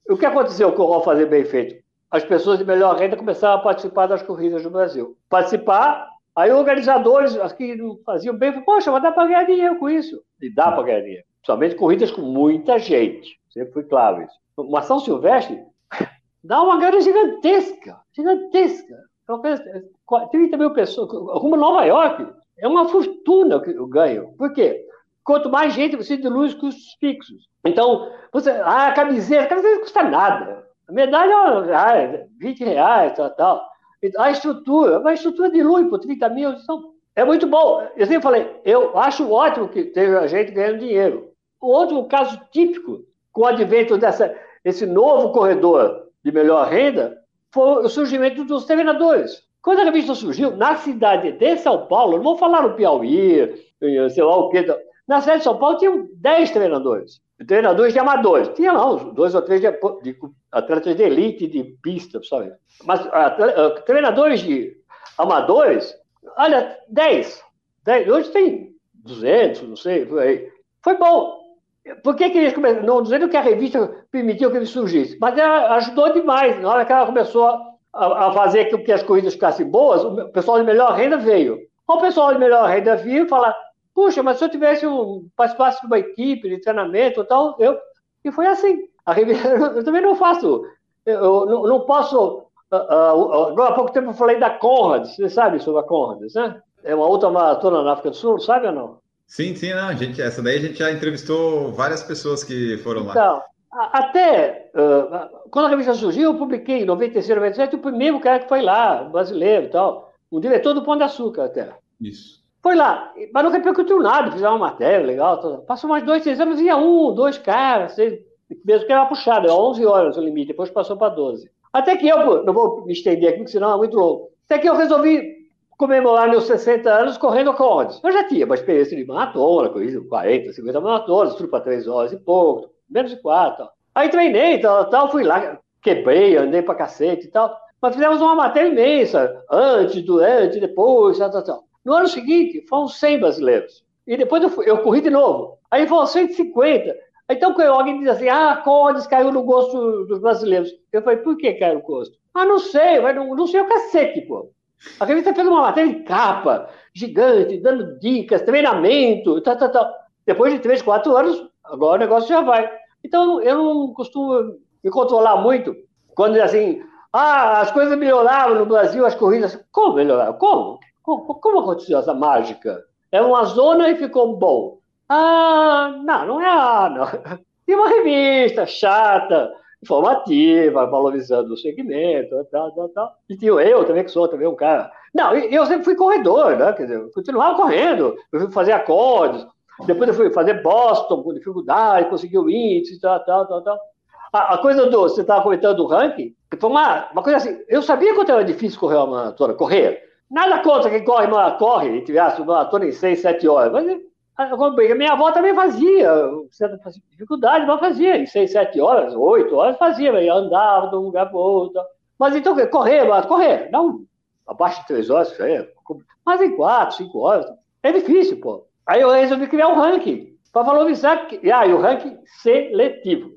O que aconteceu com o fazer bem feito? As pessoas de melhor renda começaram a participar das corridas no Brasil. Participar, aí organizadores que faziam bem, poxa, mas dá para ganhar dinheiro com isso. E dá para ganhar dinheiro. Somente corridas com muita gente. Sempre foi claro isso. Uma São Silvestre dá uma grana gigantesca. Gigantesca. 30 mil pessoas. Como Nova York, é uma fortuna que eu ganho. Por quê? Quanto mais gente, você dilui os custos fixos. Então, você, ah, a camiseta, a camiseta custa nada. A medalha é 20 reais, tal, tal. A estrutura, a estrutura dilui por 30 mil. Então, é muito bom. Eu sempre falei, eu acho ótimo que tenha gente ganhando dinheiro. Outro caso típico, com o advento dessa, esse novo corredor de melhor renda, foi o surgimento dos treinadores. Quando a revista surgiu, na cidade de São Paulo, não vou falar no Piauí, sei lá o quê, na cidade de São Paulo tinham 10 treinadores. Treinadores de amadores. Tinha lá uns dois ou três de, de atletas de elite, de pista, sabe? Mas uh, treinadores de amadores, olha, 10. 10. Hoje tem 200, não sei, por aí. Foi bom. Por que, que eles começaram? Não dizendo que a revista permitiu que ele surgisse, mas ela ajudou demais. Na hora que ela começou a, a fazer com que as corridas ficassem boas, o pessoal de melhor renda veio. O pessoal de melhor renda veio e fala: puxa, mas se eu tivesse um, participasse de uma equipe de treinamento e tal, eu. E foi assim. Eu também não faço. Eu não, não posso. Uh, uh, há pouco tempo eu falei da Conrad, você sabe sobre a Conrad, né? É uma outra maratona na África do Sul, sabe ou não? Sim, sim, não, gente, essa daí a gente já entrevistou várias pessoas que foram lá. Então, até uh, quando a revista surgiu, eu publiquei em 96, 97, o primeiro cara que foi lá, brasileiro e tal, o diretor do Pão de Açúcar até. Isso. Foi lá, mas não repercutiu nada, fizeram uma matéria legal. Tal. Passou mais dois, seis anos, ia um, dois caras, seis, mesmo que era puxado, era 11 horas o limite, depois passou para 12. Até que eu, não vou me estender aqui, porque senão é muito longo. Até que eu resolvi comemorar meus 60 anos correndo cordas. Eu já tinha uma experiência de maratona, corrida 40, 50 maratonas, tudo para 3 horas e pouco, menos de 4. Aí treinei, tal, tal, fui lá, quebrei, andei para cacete e tal. Mas fizemos uma matéria imensa, antes, durante, depois, tal, tal, tal. No ano seguinte, foram 100 brasileiros. E depois eu, eu corri de novo. Aí foram 150. Então, alguém diz assim, ah, Cordes caiu no gosto dos brasileiros. Eu falei, por que caiu no gosto? Ah, não sei, mas não, não sei o cacete, pô. A revista fez uma matéria de capa, gigante, dando dicas, treinamento, tal, tal, tal. Depois de três, quatro anos, agora o negócio já vai. Então, eu não costumo me controlar muito quando diz assim, ah, as coisas melhoraram no Brasil, as corridas. Como melhoraram? Como? Como, aconteceu essa mágica? É uma zona e ficou bom. Ah, não, não é ah, não. Tem uma revista chata, informativa, valorizando o segmento, tal, tal, tal. E tinha eu também, que sou também um cara. Não, eu sempre fui corredor, né? Quer dizer, continuava correndo. Eu fui fazer acordes, depois eu fui fazer Boston com dificuldade, consegui o índice, tal, tal, tal, tal. A, a coisa do. Você estava comentando do ranking, foi uma, uma coisa assim. Eu sabia quanto era difícil correr uma maratona, correr. Nada contra quem corre, corre, entre aspas, maratona em 6, 7 horas. Mas a minha avó também fazia, certa dificuldade, mas fazia, em seis, sete horas, oito horas, fazia, andava de um lugar para outro. Mas então, correr, mas correr, não abaixo de três horas, mas em quatro, cinco horas, é difícil, pô. Aí eu resolvi criar um ranking, para valorizar, ah, e o ranking seletivo.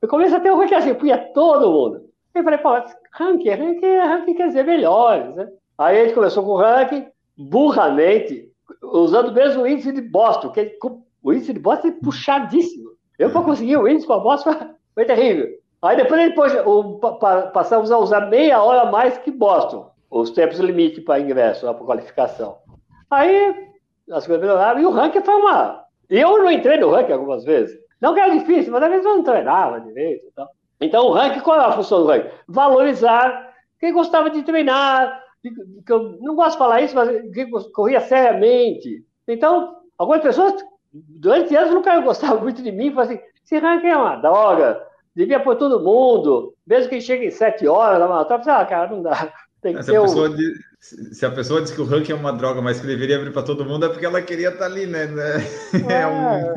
Eu comecei a ter um ranking assim, punha todo mundo. Eu falei, pô, ranking, ranking, ranking quer dizer melhores, né? Aí a gente começou com o ranking, burramente, usando o mesmo índice de Boston, que o índice de Boston é puxadíssimo. Eu, para conseguir o índice com a Boston, foi terrível. Aí depois, depois o, passamos a usar meia hora mais que Boston, os tempos limite para ingresso, para qualificação. Aí as coisas melhoraram e o ranking foi uma. Eu não entrei no ranking algumas vezes. Não que era difícil, mas às vezes eu não treinava direito. Então, então o ranking, qual é a função do ranking? Valorizar quem gostava de treinar, que eu não gosto de falar isso, mas corria seriamente. Então, algumas pessoas, durante anos, nunca gostavam muito de mim, falavam assim, esse ranking é uma droga, devia pôr todo mundo, mesmo que chegue em sete horas, na maratona, ah, cara, não dá. Tem que se, a um... diz, se a pessoa diz que o ranking é uma droga, mas que deveria abrir para todo mundo, é porque ela queria estar ali, né? É, é um...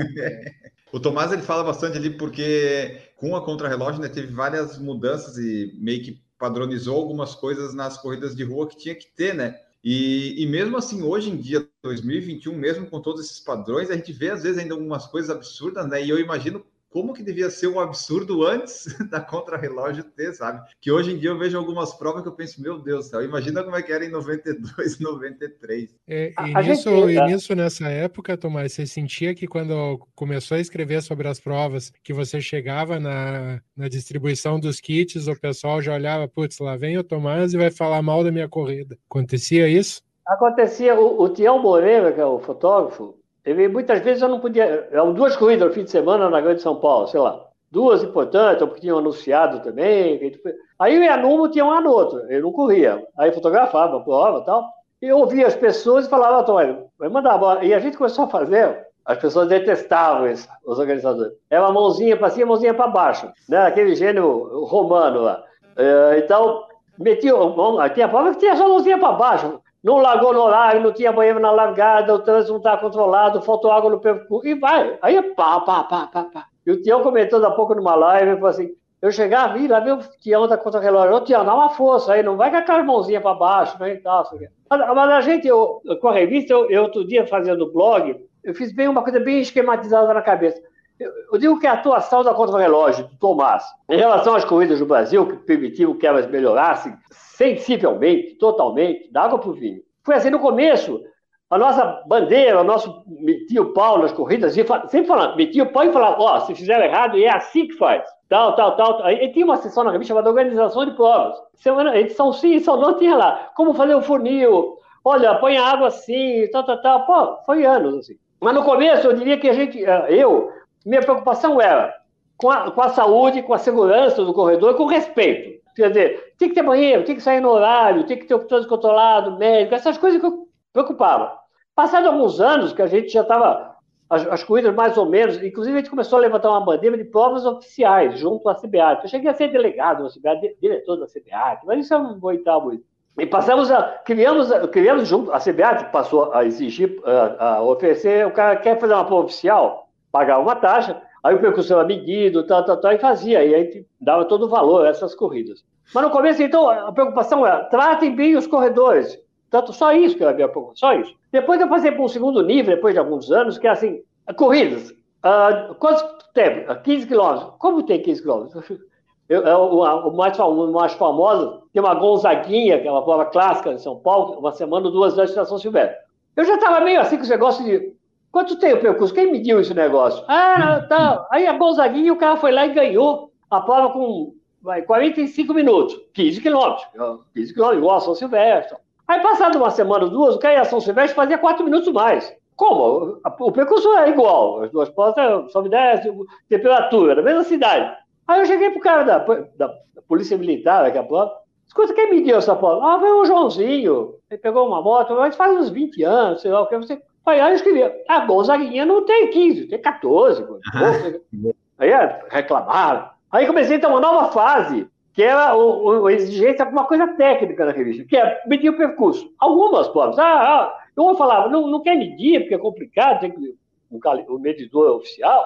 O Tomás ele fala bastante ali porque com a contrarrelógio né, teve várias mudanças e meio que padronizou algumas coisas nas corridas de rua que tinha que ter, né? E, e mesmo assim, hoje em dia, 2021, mesmo com todos esses padrões, a gente vê às vezes ainda algumas coisas absurdas, né? E eu imagino como que devia ser um absurdo antes da contrarrelógio ter, sabe? Que hoje em dia eu vejo algumas provas que eu penso, meu Deus do céu, imagina como é que era em 92, 93. É, e, a nisso, gente... e nisso, nessa época, Tomás, você sentia que quando começou a escrever sobre as provas, que você chegava na, na distribuição dos kits, o pessoal já olhava, putz, lá vem o Tomás e vai falar mal da minha corrida. Acontecia isso? Acontecia. O, o Tião Moreira, que é o fotógrafo, ele, muitas vezes eu não podia. Eram duas corridas no fim de semana na Grande São Paulo, sei lá. Duas importantes, porque tinham anunciado também. Aí eu ia tinha um ano outro. Eu não corria. Aí fotografava a prova e tal. E eu ouvia as pessoas e falava, Antônio, vai mandar bola. E a gente começou a fazer. As pessoas detestavam isso, os organizadores. É uma mãozinha para cima, mãozinha para baixo. Né? Aquele gênio romano lá. É, então, metia. Tinha prova que tinha só mãozinha para baixo não largou no horário, não tinha banheiro na largada, o trânsito não está controlado, faltou água no percurso, e vai. Aí pá, pá, pá, pá, pá. E o Tião comentou há pouco numa live, falou assim, eu chegava, vi, lá viu o Tião da contra relógio, ô Tião, dá uma força aí, não vai com aquela mãozinha para baixo, né, e tal, mas, mas, a gente, eu, com a revista, eu, eu outro dia fazendo blog, eu fiz bem uma coisa bem esquematizada na cabeça. Eu, digo que a atuação da contra-relógio do Tomás, em relação às corridas do Brasil, que permitiu que elas melhorassem, sensivelmente, totalmente, da água para o vinho. Foi assim no começo. A nossa bandeira, o nosso metia o pau nas corridas, sempre falando, metia o pau e falava, ó, oh, se fizeram errado, é assim que faz. Tal, tal, tal. Aí tinha uma sessão na revista chamada Organização de Provas. Semana, edição sim, edição não, tinha lá. Como fazer o funil, olha, põe a água assim, tal, tal, tal. Pô, foi anos assim. Mas no começo eu diria que a gente, eh, eu, minha preocupação era com a, com a saúde, com a segurança do corredor, com respeito. Quer dizer, tem que ter banheiro, tem que sair no horário, tem que ter o trânsito controlado, médico, essas coisas que eu preocupava. Passado alguns anos, que a gente já estava, as, as, corridas mais ou menos, inclusive a gente começou a levantar uma bandeira de provas oficiais junto à CBAT. Eu cheguei a ser delegado da CBAT, diretor da CBAT, mas isso eu não vou muito. E passamos a. Criamos, criamos junto, a CBAT passou a exigir, a, a oferecer, o cara quer fazer uma prova oficial, pagar uma taxa, Aí o percussão era medido, tal, tal, tal, e fazia. E aí dava todo o valor a essas corridas. Mas no começo, então, a preocupação era tratem bem os corredores. Tanto só isso que era a minha preocupação, só isso. Depois eu passei para um segundo nível, depois de alguns anos, que é assim, corridas. Uh, quanto tempo? 15 quilômetros. Como tem 15 quilômetros? Eu, eu, o, o, mais, o mais famoso tem uma Gonzaguinha, que é uma prova clássica em São Paulo, uma semana, duas antes da São Silvestre. Eu já estava meio assim com esse negócio de Quanto tempo o percurso? Quem mediu esse negócio? Ah, tá. Aí a Gonzaguinha, o cara foi lá e ganhou a prova com vai, 45 minutos, 15 quilômetros. 15 quilômetros, igual a São Silvestre. Aí, passado uma semana, duas, o cara ia a São Silvestre fazia 4 minutos mais. Como? O percurso é igual, as duas provas são 10, temperatura, na mesma cidade. Aí eu cheguei pro cara da, da, da Polícia Militar, daqui a pouco, escuta, quem mediu essa prova? Ah, foi o Joãozinho. Ele pegou uma moto, mas faz uns 20 anos, sei lá o que. Você Aí eu escrevi, a Gonzaguinha não tem 15, tem 14. Aí reclamaram. Aí comecei a ter uma nova fase, que era o, o, a exigência de uma coisa técnica na revista, que é medir o percurso. Algumas provas. Ah, ah, eu falava, não, não quer medir, porque é complicado, tem que o, o medidor oficial.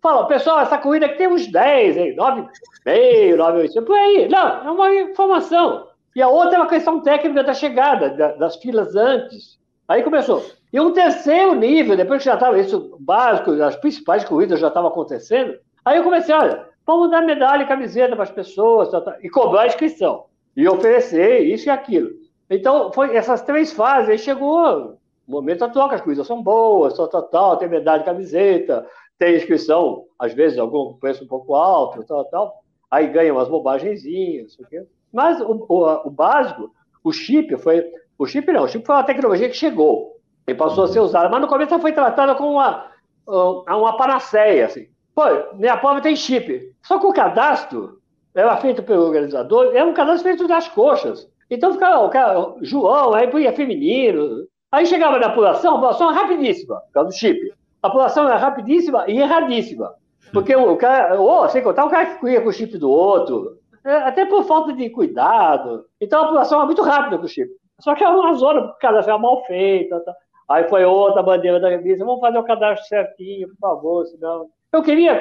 Fala, pessoal, essa corrida aqui tem uns 10, hein? 9, meio, 9, 8, por aí. Não, é uma informação. E a outra é uma questão técnica da chegada, da, das filas antes. Aí começou. E um terceiro nível, depois que já estava isso básico, as principais corridas já estavam acontecendo, aí eu comecei, olha, vamos dar medalha e camiseta para as pessoas, tá, tá, e cobrar a inscrição, e oferecer isso e aquilo. Então, foi essas três fases, aí chegou o momento atual, que as coisas são boas, tal, tal, tal, tem medalha e camiseta, tem inscrição, às vezes, algum preço um pouco alto, tal, tal, aí ganha umas bobagenzinhas, mas o, o, o básico, o chip foi, o chip não, o chip foi uma tecnologia que chegou, e passou a ser usada. Mas no começo ela foi tratada como uma, uma panaceia, assim. Pô, minha prova tem chip. Só que o cadastro era feito pelo organizador, era um cadastro feito das coxas. Então ficava o cara, João, aí punha feminino. Aí chegava na apuração, a apuração era rapidíssima, por causa do chip. A apuração era rapidíssima e erradíssima. Porque o cara, ou sem contar o cara que corria com o chip do outro, é, até por falta de cuidado. Então a apuração era muito rápida com o chip. Só que era uma zona, o cadastro era mal feito. Tá. Aí foi outra bandeira da revista, vamos fazer o cadastro certinho, por favor, senão... Eu queria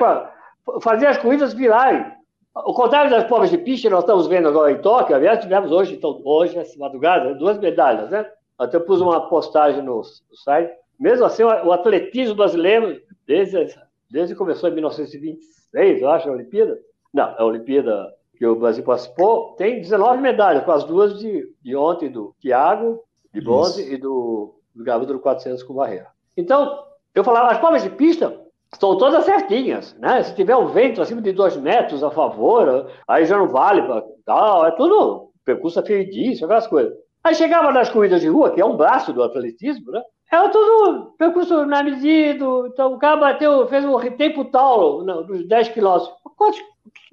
fazer as corridas virarem. O contrário das provas de pista, nós estamos vendo agora em Tóquio, aliás, tivemos hoje, então, hoje, essa madrugada, duas medalhas, né? Até pus uma postagem no, no site. Mesmo assim, o atletismo brasileiro, desde, desde que começou em 1926, eu acho, a Olimpíada. Não, a Olimpíada que o Brasil participou, tem 19 medalhas, com as duas de, de ontem, do Thiago, de bronze, Isso. e do, do garoto do 400 com barreira. Então, eu falava, as provas de pista estão todas certinhas, né? Se tiver um vento acima de dois metros a favor, aí já não vale tal, é tudo percurso aferidíssimo, aquelas coisas. Aí chegava nas corridas de rua, que é um braço do atletismo, né? Era tudo percurso na medida, então o cara bateu, fez um tempo tal dos 10 quilômetros. Quantos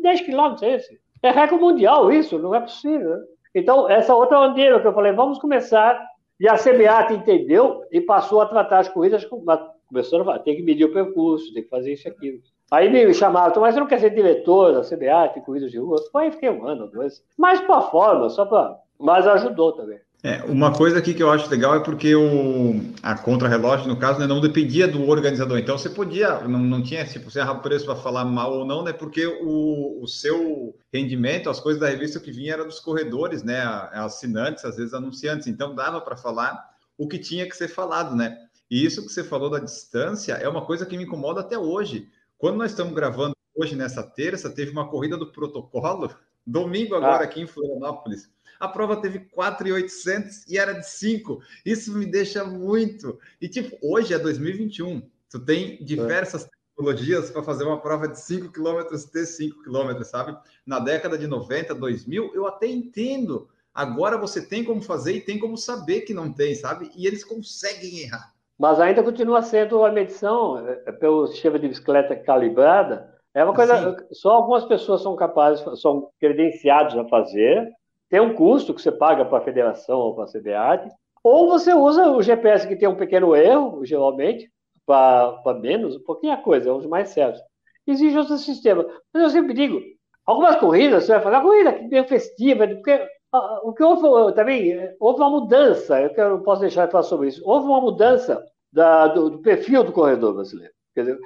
10 quilômetros é esse? É recorde mundial isso, não é possível. Então, essa outra bandeira que eu falei, vamos começar, e a CBAT entendeu e passou a tratar as corridas, começou a tem que medir o percurso, tem que fazer isso e aquilo. Aí me chamaram, mas você não quer ser diretor da CBAT, corridas de rua? Aí fiquei um ano, dois. Mas para forma, só para... Mas ajudou também. É, uma coisa aqui que eu acho legal é porque o, a contra-relógio, no caso, né, não dependia do organizador. Então você podia, não, não tinha tipo, você errar preço para falar mal ou não, né? Porque o, o seu rendimento, as coisas da revista que vinha era dos corredores, né? Assinantes, às vezes anunciantes. Então dava para falar o que tinha que ser falado, né? E isso que você falou da distância é uma coisa que me incomoda até hoje. Quando nós estamos gravando hoje nessa terça, teve uma corrida do protocolo, domingo agora ah. aqui em Florianópolis a prova teve 4,800 e era de 5. Isso me deixa muito. E tipo, hoje é 2021. Tu tem diversas é. tecnologias para fazer uma prova de 5 km ter 5 km, sabe? Na década de 90, 2000, eu até entendo. Agora você tem como fazer e tem como saber que não tem, sabe? E eles conseguem errar. Mas ainda continua sendo a medição é, pelo sistema de bicicleta calibrada. É uma coisa, assim, só algumas pessoas são capazes, são credenciados a fazer, tem um custo que você paga para a federação ou para a CBAT, ou você usa o GPS que tem um pequeno erro, geralmente, para menos, um pouquinho a coisa, é um dos mais certos. Existe outro sistema. Mas eu sempre digo, algumas corridas, você vai falar, corrida que bem festiva, porque o que houve também, houve uma mudança, eu não posso deixar de falar sobre isso, houve uma mudança da, do, do, perfil do corredor brasileiro. Quer dizer,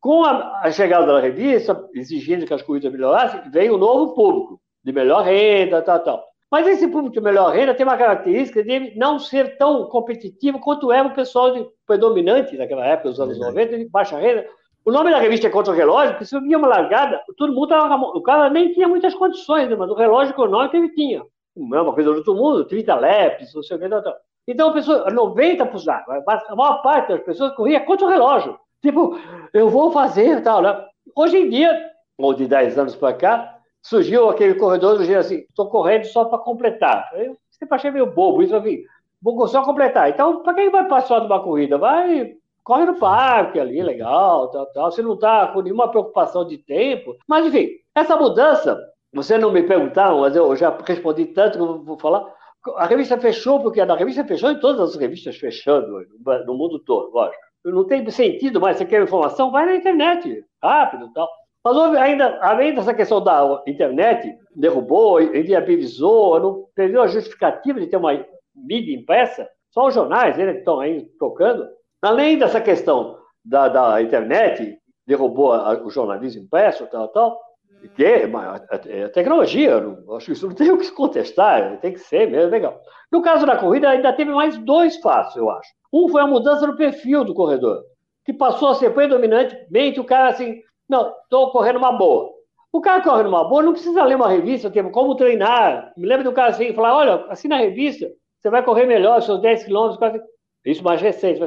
com a, a, chegada da revista, exigindo que as corridas melhorassem, veio um novo público, de melhor renda, tal, tal. Mas esse público de melhor renda tem uma característica de não ser tão competitivo quanto era o pessoal de, predominante naquela época, dos anos é 90, de baixa renda. O nome da revista é Contra o Relógio, porque se via uma largada, todo mundo estava. O cara nem tinha muitas condições, né? mas o relógio econômico ele tinha. Não é uma coisa do outro mundo, 30 laps, não sei o que, tal, tal. Então, a pessoa, 90%, a maior parte das pessoas corria contra o relógio. Tipo, eu vou fazer tal, né? Hoje em dia, ou de 10 anos para cá, surgiu aquele corredor do jeito assim, estou correndo só para completar. Eu sempre achei meio bobo isso, assim, vou só completar. Então, para quem vai passar de uma corrida? Vai, corre no parque ali, legal, tal, tal. Você não está com nenhuma preocupação de tempo. Mas, enfim, essa mudança, você não me perguntaram, mas eu já respondi tanto que eu vou falar. A revista fechou, porque a revista fechou e todas as revistas fechando no mundo todo, lógico. Não tem sentido mais, você quer informação, vai na internet, rápido tal. Mas houve ainda, além dessa questão da internet, derrubou, inviabilizou, não perdeu a justificativa de ter uma mídia impressa, só os jornais né, que estão aí tocando. Além dessa questão da, da internet, derrubou a, o jornalismo impresso, tal, tal, que é, tecnologia, não, acho que isso não tem o que contestar, tem que ser mesmo, legal. No caso da corrida, ainda teve mais dois passos, eu acho. Um foi a mudança no perfil do corredor, que passou a ser predominantemente o cara assim, não, estou correndo uma boa. O cara corre numa boa não precisa ler uma revista, tipo, como treinar. Me lembro do cara assim, falar, olha, assina a revista, você vai correr melhor, seus 10 quilômetros, isso mais recente.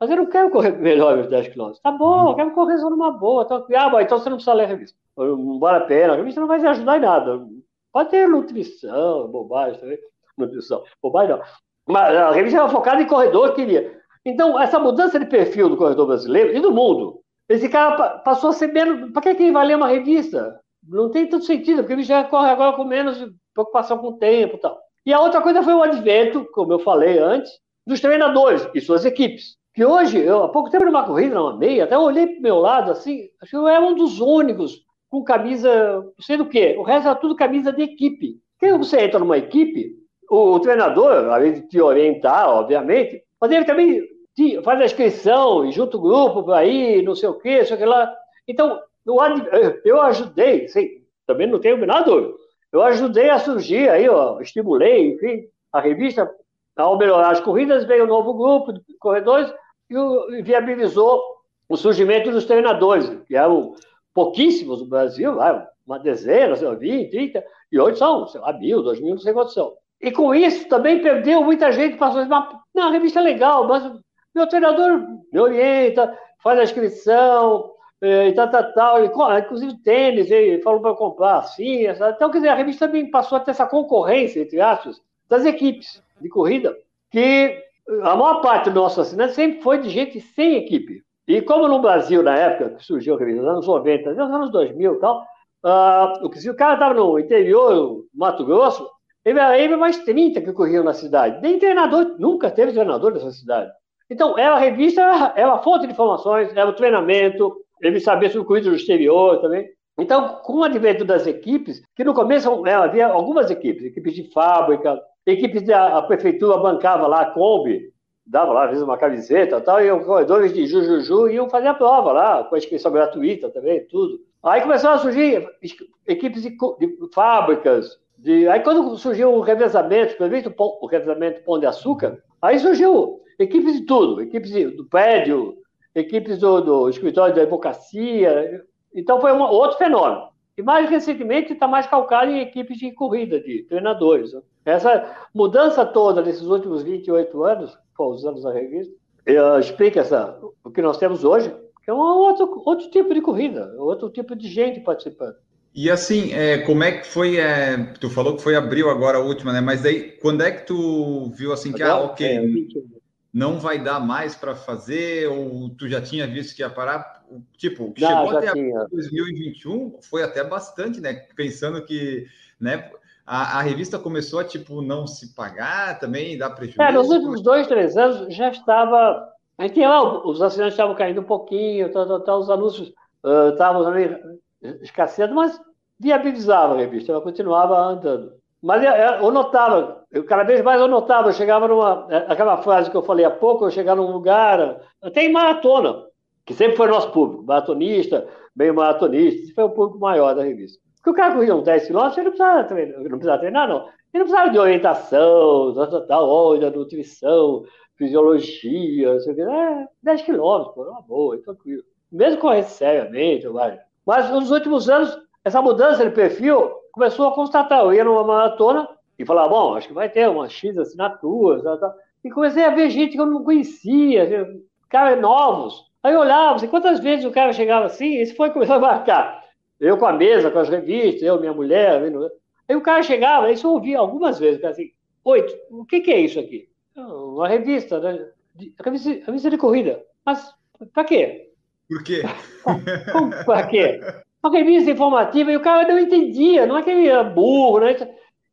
Mas eu não quero correr melhor meus 10 quilômetros. Tá bom, eu quero correr só numa boa. Então, ah, então você não precisa ler a revista. Não vale a pena, a revista não vai te ajudar em nada. Pode ter nutrição, bobagem também. Nutrição, bobagem não. Mas a revista era focada em corredor, queria. Então, essa mudança de perfil do corredor brasileiro e do mundo, esse cara passou a ser menos. Para que, ele vai ler uma revista? Não tem tanto sentido, porque ele já corre agora com menos preocupação com o tempo e tal. E a outra coisa foi o advento, como eu falei antes, dos treinadores e suas equipes. Que hoje, eu há pouco tempo numa corrida, numa meia, até olhei para o meu lado assim, acho que eu era um dos únicos com camisa, não sei do que. O resto era tudo camisa de equipe. Quando você entra numa equipe, o, o treinador, além de te orientar, obviamente, mas ele também faz a inscrição e junta o grupo para ir, não sei o quê, sei o que lá. Então, eu ajudei, sim, também não tenho nada. Eu ajudei a surgir aí, ó, estimulei, enfim, a revista ao melhorar as corridas, veio um novo grupo de corredores e viabilizou o surgimento dos treinadores, que eram pouquíssimos no Brasil, uma dezena, sei lá, 20, 30, e hoje são, sei lá, mil, dois mil, não sei quantos são. E com isso também perdeu muita gente, passou a dizer, não, a revista é legal, mas meu treinador me orienta, faz a inscrição, eh, e tal, tal, tal, e, inclusive tênis, ele falou para comprar assim, então, quer dizer, a revista também passou a ter essa concorrência, entre aspas, das equipes de corrida, que a maior parte do nosso assinante sempre foi de gente sem equipe. E como no Brasil, na época que surgiu a revista, nos anos 90, nos anos 2000 e tal, uh, se o cara estava no interior, Mato Grosso, ele era mais 30 que corriam na cidade. Nem treinador, nunca teve treinador nessa cidade. Então, era a revista, era a fonte de informações, era o treinamento, ele sabia sobre corrida do exterior também. Então, com o advento das equipes, que no começo é, havia algumas equipes, equipes de fábrica, equipes da prefeitura bancava lá, a Kombi, dava lá, às vezes, uma camiseta e tal, e os corredores de Jujuju iam fazer a prova lá, com a inscrição gratuita também, tudo. Aí começaram a surgir equipes de, de fábricas, de... aí quando surgiu o revezamento, o revezamento Pão de Açúcar, aí surgiu equipes de tudo, equipes do prédio, equipes do, do escritório da advocacia. Então foi um outro fenômeno. E mais recentemente está mais calcado em equipes de corrida, de treinadores. Essa mudança toda nesses últimos 28 anos, os anos da revista, explica essa, o que nós temos hoje, que é um outro, outro tipo de corrida, outro tipo de gente participando. E assim, é, como é que foi? É, tu falou que foi abril agora a última, né? Mas daí, quando é que tu viu assim que, ah, ok, é, não vai dar mais para fazer, ou tu já tinha visto que ia parar? Tipo, que não, chegou até tinha. 2021 foi até bastante, né? Pensando que né, a, a, revista começou a tipo não se pagar também, dar prejuízo. É, nos últimos dois, três anos já estava. A gente tinha, os assinantes estavam caindo um pouquinho, tal, tal, tal, os anúncios uh, estavam também escasseando, mas viabilizava a revista, ela continuava andando. Mas eu, eu notava, eu, cada vez mais eu notava, eu chegava numa. É, aquela frase que eu falei há pouco, eu chegava num lugar, até em maratona, que sempre foi nosso público, maratonista, meio maratonista, foi o público maior da revista. Porque o cara corria uns 10 quilômetros, ele não precisava treinar, não precisava treinar, não. Ele não precisava de orientação, da, ordem, da nutrição, fisiologia, não sei o que. É, 10 quilômetros, pô, uma boa, tranquilo. Mesmo correr seriamente, vai. Mas nos últimos anos, essa mudança de perfil começou a constatar. Eu ia numa maratona e falava, bom, acho que vai ter umas X assinaturas, tal, tal. e comecei a ver gente que eu não conhecia, caras novos. Aí eu olhava, assim, quantas vezes o cara chegava assim, e foi começar a marcar. Eu com a mesa, com as revistas, eu, minha mulher. Aí o cara chegava, aí só ouvia algumas vezes, assim, oi, o que, que é isso aqui? Uma revista, né? Revista, revista de corrida. Mas para quê? Por quê? Para quê? Uma revista informativa, e o cara não entendia, não é que ele era burro, né?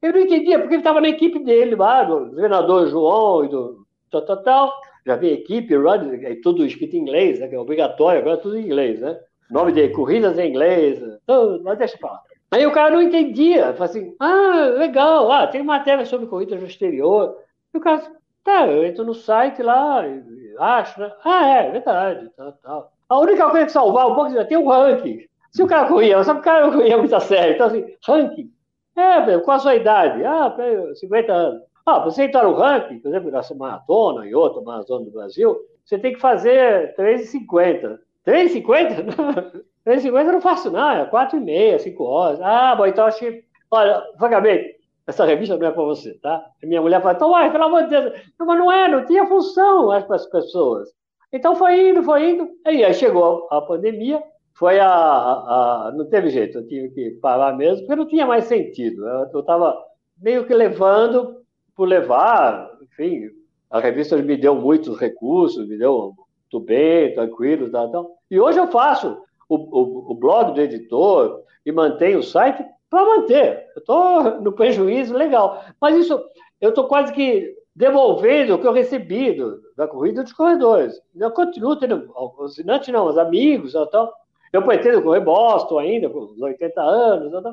Ele não entendia, porque ele estava na equipe dele lá, do treinador João e do tal, tal, tal. Já vi equipe, é tudo escrito em inglês, né? É obrigatório, agora é tudo em inglês, né? Nome de corridas em inglês, tudo, mas deixa eu falar. Aí o cara não entendia, falou assim, ah, legal, ah, tem matéria sobre corridas no exterior. E o cara, tá, eu entro no site lá, acho, né? Ah, é, verdade, tal, tal. A única coisa que salvar um pouco tem um ranking. Se o cara corria, que o cara corria muito a sério. Então, assim, ranking. É, qual a sua idade? Ah, 50 anos. Ah, você entrar no ranking, por exemplo, nessa maratona e outra maratona do Brasil, você tem que fazer 3,50. 3,50? 3,50 eu não faço, não. É 4,5, 5 horas. Ah, bom, então acho que. Olha, francamente, essa revista não é para você, tá? Minha mulher fala, então, uai, pelo amor de Deus. Não, mas não é, não tinha função para as pessoas. Então foi indo, foi indo. E aí chegou a pandemia, foi a, a, Não teve jeito, eu tive que parar mesmo, porque não tinha mais sentido. Eu estava meio que levando por levar, enfim, a revista me deu muitos recursos, me deu tudo bem, tranquilo, tal, tal. E hoje eu faço o, o, o blog do editor e mantenho o site para manter. Eu estou no prejuízo legal. Mas isso, eu estou quase que devolvendo o que eu recebi do, da corrida dos corredores. Eu continuo tendo, assinantes não, os amigos, tal, eu pretendo correr Boston ainda, com uns 80 anos.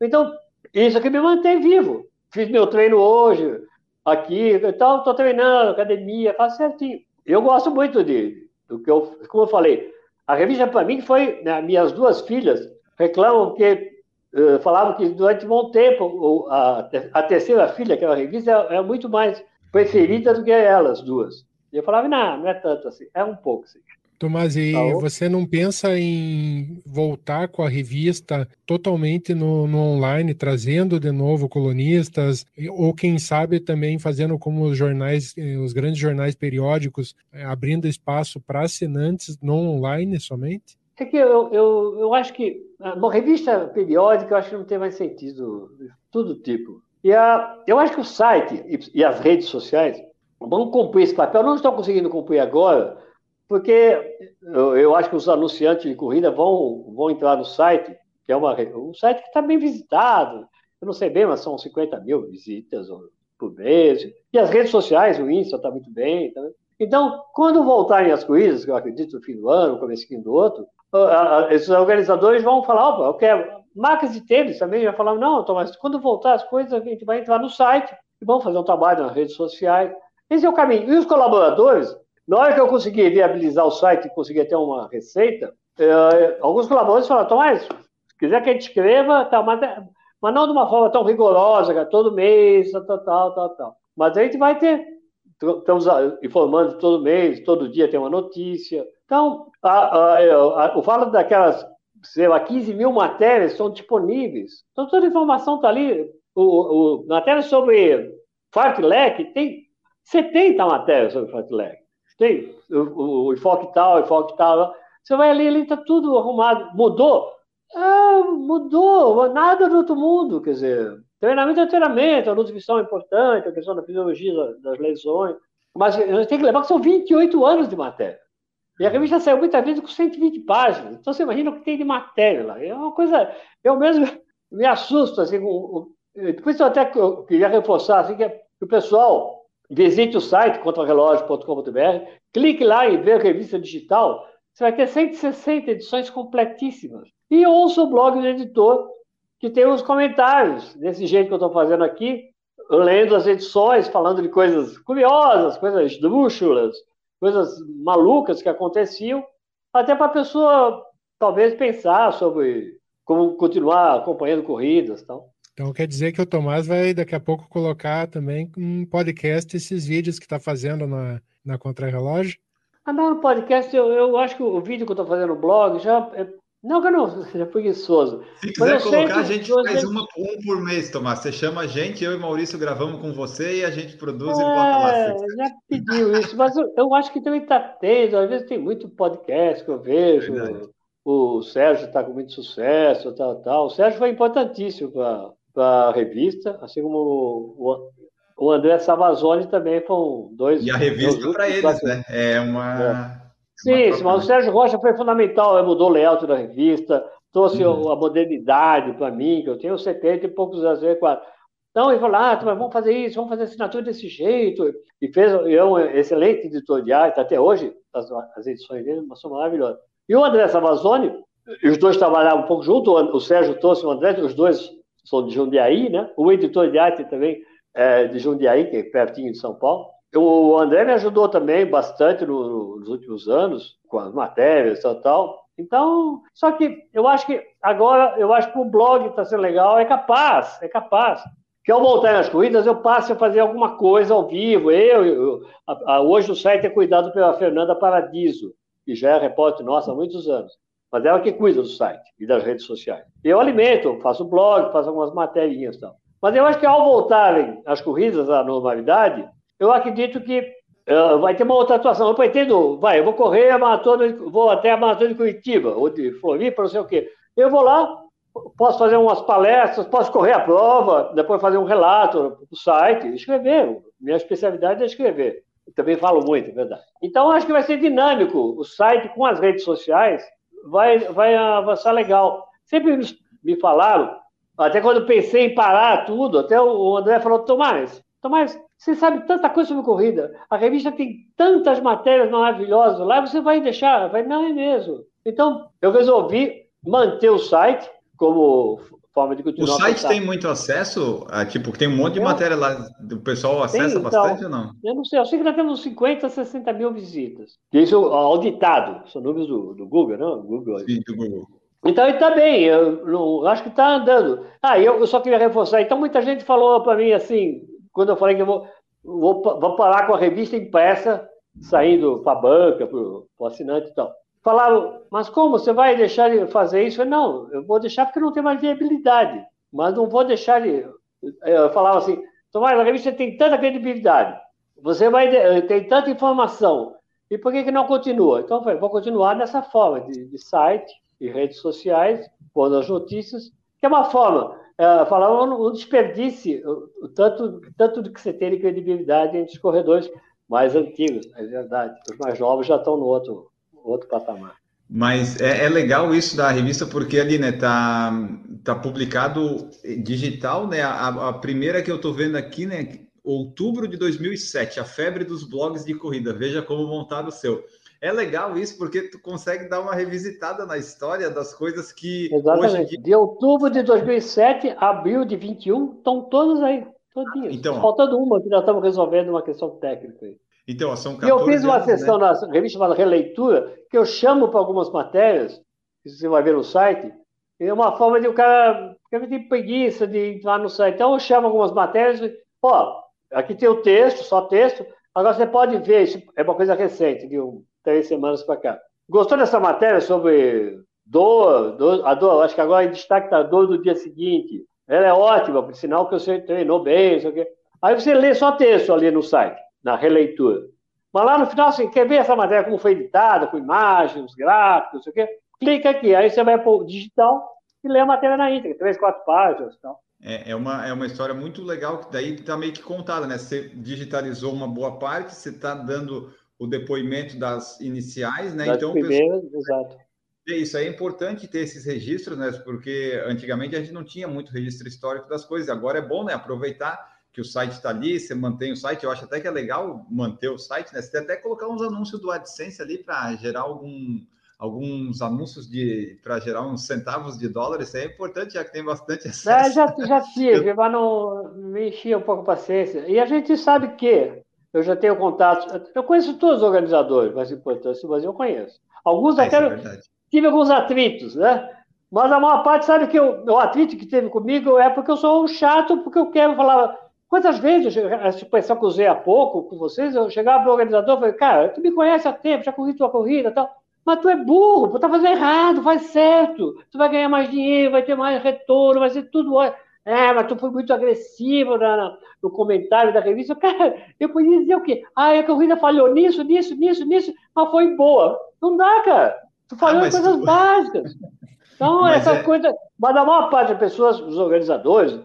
Então, isso aqui me mantém vivo. Fiz meu treino hoje, aqui, então estou treinando, academia, faço certinho. Eu gosto muito de, do que eu, como eu falei, a revista para mim foi, né, minhas duas filhas reclamam que uh, falavam que durante um bom tempo a, a terceira filha, que é revista, é, é muito mais preferida do que elas duas. E eu falava, não, não é tanto assim, é um pouco assim. Tomás, e tá você não pensa em voltar com a revista totalmente no, no, online, trazendo de novo colunistas, ou quem sabe também fazendo como os jornais, eh, os grandes jornais periódicos, eh, abrindo espaço para assinantes no online somente? É que eu, eu, eu acho que uma revista periódica eu acho que não tem mais sentido, todo tipo. E a, eu acho que o site e, e as redes sociais vão cumprir esse papel. Não estão conseguindo cumprir agora, porque eu, eu, acho que os anunciantes de corrida vão, vão entrar no site, que é uma, um site que está bem visitado. Eu não sei bem, mas são 50 mil visitas por mês. E as redes sociais, o Insta está muito bem. Tá então, quando voltarem as corridas, que eu acredito no fim do ano, começo do outro, esses organizadores vão falar, opa, eu quero. Marcas de tênis também já falaram, não, Tomás, quando voltar as coisas, a gente vai entrar no site e vamos fazer um trabalho nas redes sociais. Esse é o caminho. E os colaboradores na hora que eu consegui viabilizar o site e conseguir ter uma receita, eh, alguns colaboradores falaram, Tomás, se quiser que a gente escreva, tá, mas, mas não de uma forma tão rigorosa, que é todo mês, tal, tal, tal, tal. Mas a gente vai ter, estamos informando todo mês, todo dia tem uma notícia. Então, a, a, a, eu falo daquelas, sei lá, 15 mil matérias estão disponíveis. Então, toda a informação está ali. O, o, matéria sobre fartlek, tem 70 matérias sobre fartlek. Tem o, o enfoque tal, o enfoque tal. Você vai ali, ali está tudo arrumado. Mudou? Ah, mudou, nada do outro mundo. Quer dizer, treinamento é treinamento, a nutrição é importante, a questão da fisiologia das lesões. Mas a gente tem que lembrar que são 28 anos de matéria. E a revista saiu muitas vezes com 120 páginas. Então você imagina o que tem de matéria lá. É uma coisa. Eu mesmo me assusto. Assim, com, depois eu até queria reforçar assim, que o pessoal Visite o site contrarrelógio.com.br, clique lá e vê a revista digital. Você vai ter 160 edições completíssimas. E ouça o blog do editor, que tem os comentários, desse jeito que eu estou fazendo aqui, lendo as edições, falando de coisas curiosas, coisas esdrúxulas, coisas malucas que aconteciam, até para a pessoa talvez pensar sobre como continuar acompanhando corridas. Tal. Então quer dizer que o Tomás vai daqui a pouco colocar também um podcast esses vídeos que está fazendo na, na Contrarrelógio? Ah, não, no podcast, eu, eu acho que o vídeo que eu estou fazendo no blog já. É... Não, que eu não seja preguiçoso. Se quiser colocar, a gente faz uma, um por mês, Tomás. Você chama a gente, eu e Maurício gravamos com você e a gente produz é, e bota lá. É, já pediu isso, mas eu, eu acho que também está tendo. Às vezes tem muito podcast que eu vejo. Verdade. O Sérgio está com muito sucesso, tal, tal. O Sérgio foi importantíssimo para para a revista, assim como o, o André Savazoli também foram dois. E a revista para eles, né? É uma. É. Sim, uma mas o Sérgio Rocha foi fundamental, ele mudou o layout da revista, trouxe uhum. a modernidade para mim, que eu tenho 70 e poucos anos, Então ele falou, ah, mas vamos fazer isso, vamos fazer assinatura desse jeito. E fez é um excelente editor de arte, até hoje, as, as edições dele são maravilhosas. E o André Savazoni, os dois trabalhavam um pouco junto, o Sérgio trouxe o André, os dois sou de Jundiaí, né? O editor de arte também é de Jundiaí, que é pertinho de São Paulo. O André me ajudou também bastante no, nos últimos anos, com as matérias e tal. Então, só que eu acho que agora, eu acho que o blog está sendo legal, é capaz, é capaz. Que ao voltar nas corridas, eu passe a fazer alguma coisa ao vivo. Eu, eu a, a, hoje o site é cuidado pela Fernanda Paradiso, que já é repórter nossa há muitos anos mas ela que cuida do site e das redes sociais. Eu alimento, faço blog, faço algumas matérias tal. Mas eu acho que ao voltarem as corridas à normalidade, eu acredito que uh, vai ter uma outra atuação. Eu pretendo, vai, eu vou correr a maratona, vou até a maratona de Curitiba, ou de Floripa, não sei o quê. Eu vou lá, posso fazer umas palestras, posso correr a prova, depois fazer um relato no site, escrever. Minha especialidade é escrever. Eu também falo muito, é verdade. Então, acho que vai ser dinâmico o site com as redes sociais, vai, vai avançar legal. Sempre me falaram, até quando pensei em parar tudo, até o André falou, Tomás, Tomás, você sabe tanta coisa sobre corrida, a revista tem tantas matérias maravilhosas lá, você vai deixar, vai, não é mesmo. Então, eu resolvi manter o site como forma de continuar. O site tem muito acesso? A, tipo, tem um monte de matéria lá, o pessoal acessa tem, então, bastante ou não? Eu não sei, eu sei que nós temos 50, 60 mil visitas. Isso auditado, são números do, do Google, não? Google. Sim, do Google. Então ele está bem, eu, eu, acho que está andando. Ah, eu, eu, só queria reforçar. Então muita gente falou para mim assim, quando eu falei que eu vou. vou, vou parar com a revista impressa, saindo para a banca, para o assinante e tal. Falaram, mas como? Você vai deixar de fazer isso? Eu falei, não, eu vou deixar porque não tem mais viabilidade, mas não vou deixar de. Eu falava assim, Tomás, a revista tem tanta credibilidade, você vai tem tanta informação, e por que, que não continua? Então, eu falei, vou continuar dessa forma, de, de site e redes sociais, pondo as notícias, que é uma forma, é, falar um desperdício, o, tanto, tanto do que você tem de credibilidade entre os corredores mais antigos, é verdade. Os mais novos já estão no outro, outro patamar. Mas é, é, legal isso da revista porque ali, né, tá, tá publicado digital, né? A, a primeira que eu tô vendo aqui, né, outubro de 2007, a febre dos blogs de corrida. Veja como montado o seu. É legal isso porque tu consegue dar uma revisitada na história das coisas que Exatamente. Dia... De outubro de 2007 a abril de 21 estão todos aí, todinhos. Então, faltando uma que nós estamos resolvendo uma questão técnica aí. Então, são 14 E eu fiz uma anos, sessão né? na revista chamada Releitura, que eu chamo para algumas matérias, que você vai ver no site, e é uma forma de o cara ficar tem preguiça de entrar no site. Então, eu chamo algumas matérias, ó, aqui tem o texto, só texto, agora você pode ver, isso é uma coisa recente, de um, três semanas para cá. Gostou dessa matéria sobre dor, dor, a dor, acho que agora em destaque está a dor do dia seguinte. Ela é ótima, por sinal que você treinou bem, isso aqui. Aí você lê só texto ali no site na releitura. Mas lá no final, assim, quer ver essa matéria como foi editada, com imagens, gráficos, não sei o quê? Clica aqui, aí você vai para o digital e lê a matéria na íntegra, três, quatro páginas e tal. É, é, uma, é uma história muito legal, que daí está meio que contada, né? Você digitalizou uma boa parte, você está dando o depoimento das iniciais, né? Das então, primeiras, pessoal... exato. É isso aí é importante ter esses registros, né? Porque antigamente a gente não tinha muito registro histórico das coisas. Agora é bom, né? Aproveitar que o site está ali, você mantém o site. Eu acho até que é legal manter o site, né? Você tem até colocar uns anúncios do AdSense ali para gerar algum, alguns anúncios de para gerar uns centavos de dólar. Isso é importante, já que tem bastante é, acesso. É, já, já tive, mas não me enchia um pouco a paciência. E a gente sabe que eu já tenho contato, eu conheço todos os organizadores mais importantes do Brasil, eu conheço. Alguns é, até é tive alguns atritos, né? Mas a maior parte sabe que eu, o atrito que teve comigo é porque eu sou um chato, porque eu quero falar Quantas vezes, essa expressão que usei há pouco com vocês, eu chegava para o organizador e falei, cara, tu me conhece há tempo, já corri tua corrida e tal, mas tu é burro, tu tá fazendo errado, faz certo, tu vai ganhar mais dinheiro, vai ter mais retorno, vai ser tudo. É, mas tu foi muito agressivo na, no comentário da revista. Cara, eu podia dizer o quê? Ah, a corrida falhou nisso, nisso, nisso, nisso, mas foi boa. Não dá, cara. Tu falhou ah, em coisas tu... básicas. Então, mas essa é... coisa. Mas a maior parte das pessoas, os organizadores,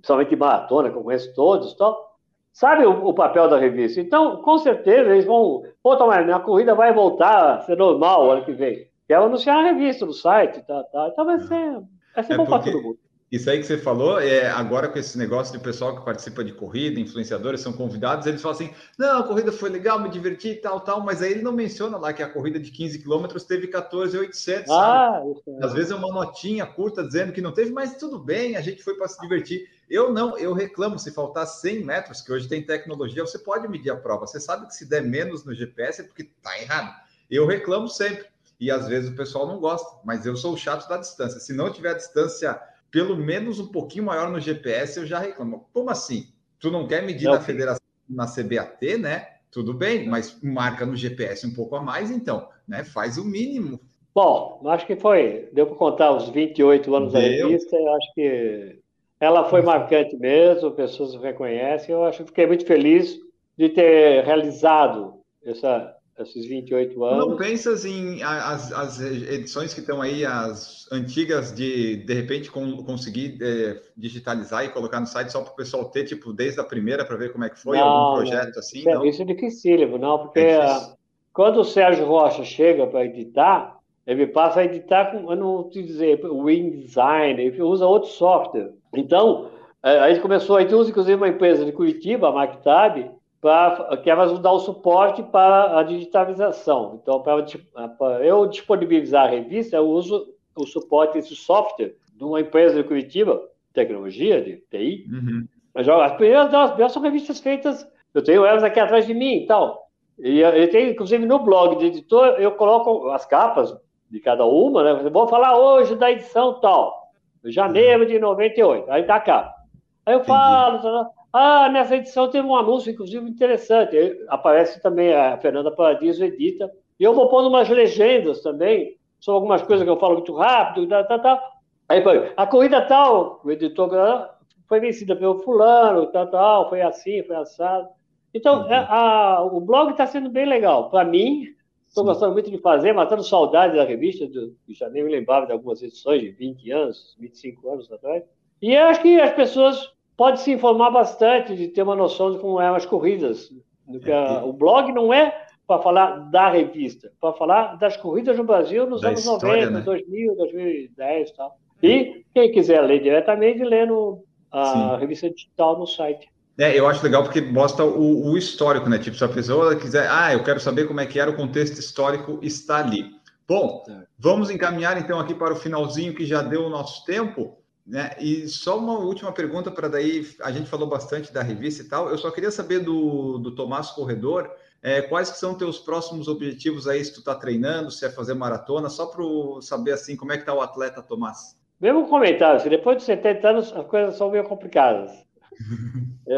principalmente maratona, que eu conheço todos, tal, sabe o, o, papel da revista. Então, com certeza, eles vão. Pô, Tomás, minha corrida vai voltar a ser normal ano que vem. Quero anunciar na revista, no site, tá, tá. Então vai ser, vai ser é bom para todo mundo. Isso aí que você falou, é, agora com esse negócio de pessoal que participa de corrida, influenciadores são convidados, eles falam assim: não, a corrida foi legal, me diverti e tal, tal, mas aí ele não menciona lá que a corrida de 15 quilômetros teve 14,800. Ah, é. Às vezes é uma notinha curta dizendo que não teve, mas tudo bem, a gente foi para se divertir. Eu não, eu reclamo se faltar 100 metros, que hoje tem tecnologia, você pode medir a prova. Você sabe que se der menos no GPS é porque tá errado. Eu reclamo sempre. E às vezes o pessoal não gosta, mas eu sou o chato da distância. Se não tiver a distância pelo menos um pouquinho maior no GPS, eu já reclamo. Como assim? Tu não quer medir não, na federação, na CBAT, né? Tudo bem, mas marca no GPS um pouco a mais, então, né? Faz o mínimo. Bom, acho que foi, deu para contar os 28 anos deu. da revista, eu acho que ela foi marcante mesmo, pessoas reconhecem, eu acho que fiquei muito feliz de ter realizado essa, esses 28 anos. Não pensas em as, as edições que estão aí, as antigas, de de repente com, conseguir é, digitalizar e colocar no site só para o pessoal ter, tipo, desde a primeira para ver como é que foi, não, algum projeto não. assim? Isso, é, não? isso é dificílimo, não, porque é quando o Sérgio Rocha chega para editar, ele passa a editar com, eu não te dizer, o InDesign, ele usa outro software. Então, é, aí começou, a gente usa inclusive uma empresa de Curitiba, a MacTab, pra, que elas vão dar o suporte para a digitalização. Então, para eu disponibilizar a revista, eu uso o suporte desse software de uma empresa de Curitiba, tecnologia, de TI. Uhum. As primeiras delas são revistas feitas, eu tenho elas aqui atrás de mim e tal. E eu tenho, inclusive, no blog de editor, eu coloco as capas de cada uma, né? Vou falar hoje da edição tal, janeiro de 98, aí tá a capa. Aí eu falo, Ah, nessa edição teve um anúncio, inclusive, interessante. Aparece também a Fernanda Paradiso edita. E eu vou pondo umas legendas também, sobre algumas coisas que eu falo muito rápido, tal, tal, tal. Aí, a corrida tal, o editor foi vencida pelo fulano, tal, tal, foi assim, foi assado. Então, uhum. É, a, o blog está sendo bem legal. Para mim, estou gostando muito de fazer, matando saudade da revista, do, já nem me lembrava de algumas edições de 20 anos, 25 anos atrás. E eu acho que as pessoas podem se informar bastante, de ter uma noção de como eram as corridas. A, o blog não é para falar da revista, para falar das corridas no Brasil nos da anos história, 90, né? 2000, 2010 e tal. E quem quiser ler diretamente, lê no, a Sim. revista digital no site. É, eu acho legal porque mostra o, o, histórico, né? Tipo, se a pessoa quiser, ah, eu quero saber como é que era o contexto histórico, está ali. Bom, é. vamos encaminhar então aqui para o finalzinho que já deu o nosso tempo, né? E só uma última pergunta para daí, a gente falou bastante da revista e tal, eu só queria saber do, do Tomás Corredor, é, quais são teus próximos objetivos aí, se tu está treinando, se é fazer maratona, só para saber assim, como é que está o atleta Tomás? Mesmo comentário, depois de 70 anos as coisas são meio complicadas. é,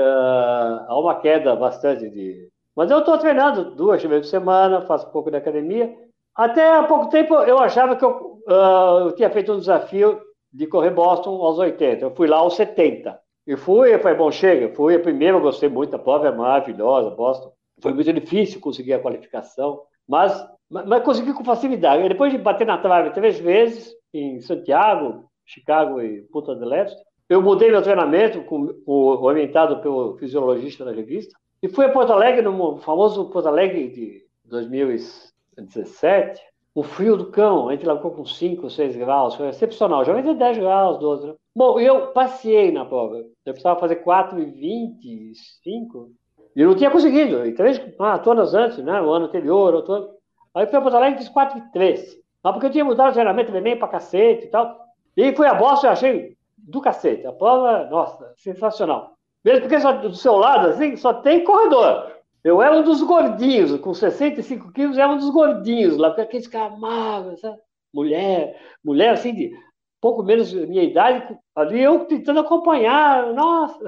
há uma queda bastante de. Mas eu estou treinando duas vezes por semana, faço um pouco de academia. Até há pouco tempo eu achava que eu, uh, eu tinha feito um desafio de correr Boston aos 80. Eu fui lá aos 70. E fui, foi bom, chega. Fui a primeira, gostei muito, da prova é maravilhosa, Boston. Foi muito difícil conseguir a qualificação, mas, mas, mas consegui com facilidade. Depois de bater na trave três vezes, em Santiago, Chicago e Punta del Este. Eu mudei meu treinamento, com, com, orientado pelo fisiologista da revista, e fui a Porto Alegre, no famoso Porto Alegre de 2017, o frio do cão, a gente largou com 5, 6 graus, foi excepcional. Já de 10 graus, 12. Né? Bom, eu passei na prova. Eu precisava fazer 4,25 e não tinha conseguido. E três maratonas antes, né? O ano anterior, outro. Aí fui a Porto Alegre e fiz 4,3. Mas porque eu tinha mudado o treinamento também pra cacete e tal. E foi a Boston, eu achei do cacete. A prova, nossa, sensacional. Mesmo porque só, do seu lado, assim, só tem corredor. Eu era um dos gordinhos, com 65 quilos, era um dos gordinhos lá, com aqueles caras magros, sabe? Mulher, mulher assim de pouco menos minha idade, ali eu tentando acompanhar, nossa,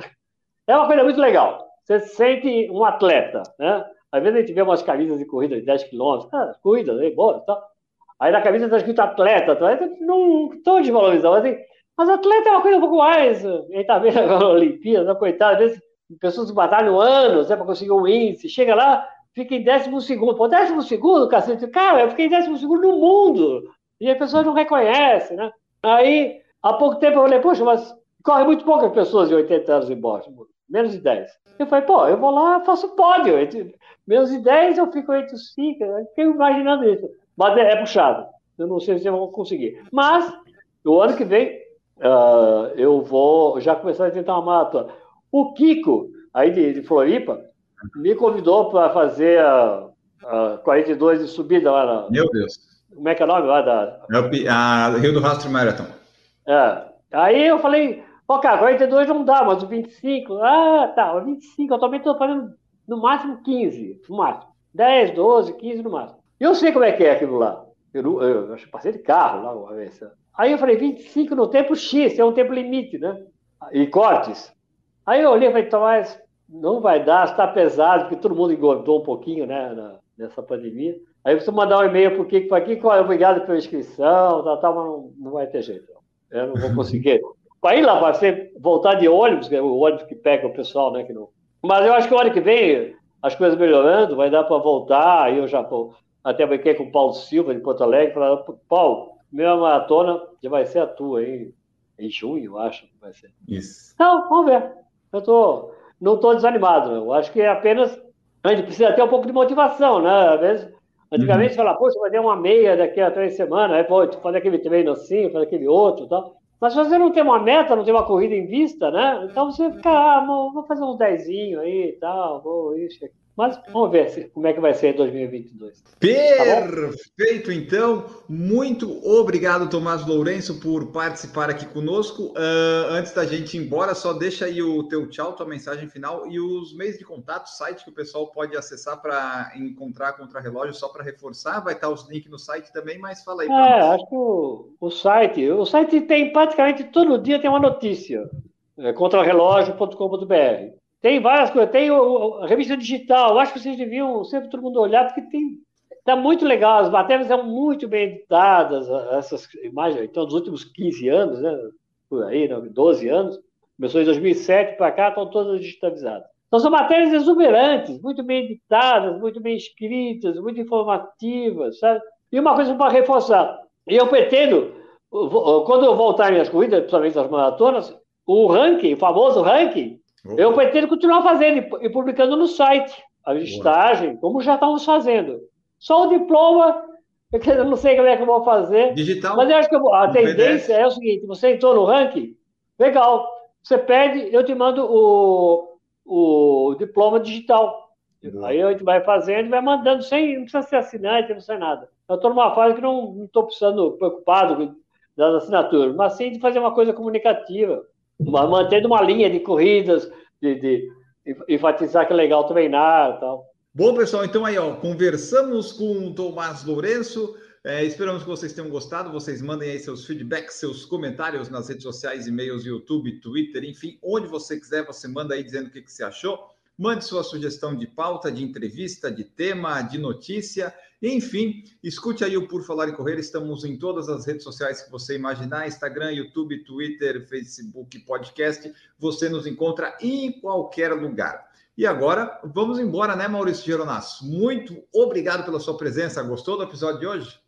é uma coisa muito legal. Você se sente um atleta, né? Às vezes a gente vê umas camisas de corrida de 10 quilômetros, ah, cuida, né? bora, tá? Aí na camisa está escrito atleta, atleta não estou desvalorizando, mas, assim, mas atleta é uma coisa um pouco mais. Ele está vendo agora a Olimpíada, né, coitado, às vezes pessoas batalham anos né, para conseguir um índice, chega lá, fica em décimo segundo. Pô, décimo segundo, cacete, cara, eu fiquei em décimo segundo no mundo. E as pessoas não reconhecem, né? Aí, há pouco tempo eu falei, poxa, mas corre muito poucas pessoas de 80 anos em Boston, menos de 10. Eu falei, pô, eu vou lá, faço pódio. Menos de 10 eu fico entre os 5. Eu fiquei imaginando isso. Mas é, é, puxado. Eu não sei se eu vou conseguir. Mas, o ano que vem, uh, eu vou já começar a tentar uma maratona. O Kiko, aí de, de Floripa, me convidou para fazer a, a 42 de subida lá na. Meu Deus. Como é que é o nome lá da. É a Rio do Rastro Marathon. É. Aí eu falei, ó, cara, 42 não dá, mas o 25. Ah, tá, o 25, eu também estou fazendo no máximo 15, no máximo. 10, 12, 15 no máximo. Eu sei como é que é aquilo lá. Eu, eu, eu passei de carro lá uma vez. Aí eu falei, 25 no tempo X, é um tempo limite, né? E cortes. Aí eu olhei e falei, Tomás, não vai dar, está pesado, porque todo mundo engordou um pouquinho, né, na, nessa pandemia. Aí você mandar um e-mail para o Kiko, Kiko, obrigado pela inscrição, tal, tal, mas não, não vai ter jeito. Eu não vou conseguir. Para ir lá, vai ser voltar de ônibus, que é o ônibus que pega o pessoal, né, que não... Mas eu acho que o ano que vem, as coisas melhorando, vai dar para voltar, aí eu já vou até brinquei com o Paulo Silva, de Porto Alegre, falando, Paulo, minha maratona já vai ser a tua, hein? Em junho, acho que vai ser. Isso. Então, vamos ver. Eu tô, não estou desanimado, eu acho que é apenas. A gente precisa ter um pouco de motivação, né? Às vezes, antigamente, uhum. fala, poxa, vai ter uma meia daqui a três semanas, aí, pô, fazer aquele treino assim, fazer aquele outro e tal. Mas se você não tem uma meta, não tem uma corrida em vista, né? Então você fica, ah, vou fazer um dezinho aí e tal, vou isso, aqui. Mas vamos ver se, como é que vai ser em 2022. Perfeito, tá então. Muito obrigado, Tomás Lourenço, por participar aqui conosco. Uh, antes da gente ir embora, só deixa aí o teu tchau, tua mensagem final e os meios de contato, site que o pessoal pode acessar para encontrar contra-relógio, só para reforçar. Vai estar os links no site também, mas fala aí. É, acho que o, o site, o site tem praticamente todo dia tem uma notícia. É, contrarrelógio.com.br Tem várias coisas. Tem o, a revista digital. Acho que vocês deviam sempre todo mundo olhar, porque tem. Está muito legal. As matérias são muito bem editadas. Essas imagens, então, dos últimos 15 anos, né? Por aí, 12 anos. Começou em 2007 para cá, estão todas digitalizadas. Então, são matérias exuberantes, muito bem editadas, muito bem escritas, muito informativas, sabe? E uma coisa para reforçar. E eu pretendo, quando eu voltar minhas corridas, principalmente as maratonas, o ranking, o famoso ranking, Opa. eu pretendo continuar fazendo e publicando no site a listagem, como já estamos fazendo. Só o diploma, eu não sei como é que eu vou fazer. Digital. Mas eu acho que a tendência é o seguinte: você entrou no ranking, legal. Você pede, eu te mando o, o diploma digital. Aí a gente vai fazendo e vai mandando, sem, não precisa ser assinante, não precisa nada. Eu estou numa fase que não estou precisando, preocupado das assinaturas, mas sim de fazer uma coisa comunicativa, mantendo uma linha de corridas, de, de enfatizar que é legal treinar tal. Bom, pessoal, então aí, ó, conversamos com o Tomás Lourenço. É, esperamos que vocês tenham gostado. Vocês mandem aí seus feedbacks, seus comentários nas redes sociais, e-mails, YouTube, Twitter, enfim, onde você quiser, você manda aí dizendo o que, que você achou. Mande sua sugestão de pauta, de entrevista, de tema, de notícia, enfim, escute aí o Por Falar em Correr. Estamos em todas as redes sociais que você imaginar: Instagram, YouTube, Twitter, Facebook, podcast. Você nos encontra em qualquer lugar. E agora, vamos embora, né, Maurício Geronasso? Muito obrigado pela sua presença. Gostou do episódio de hoje?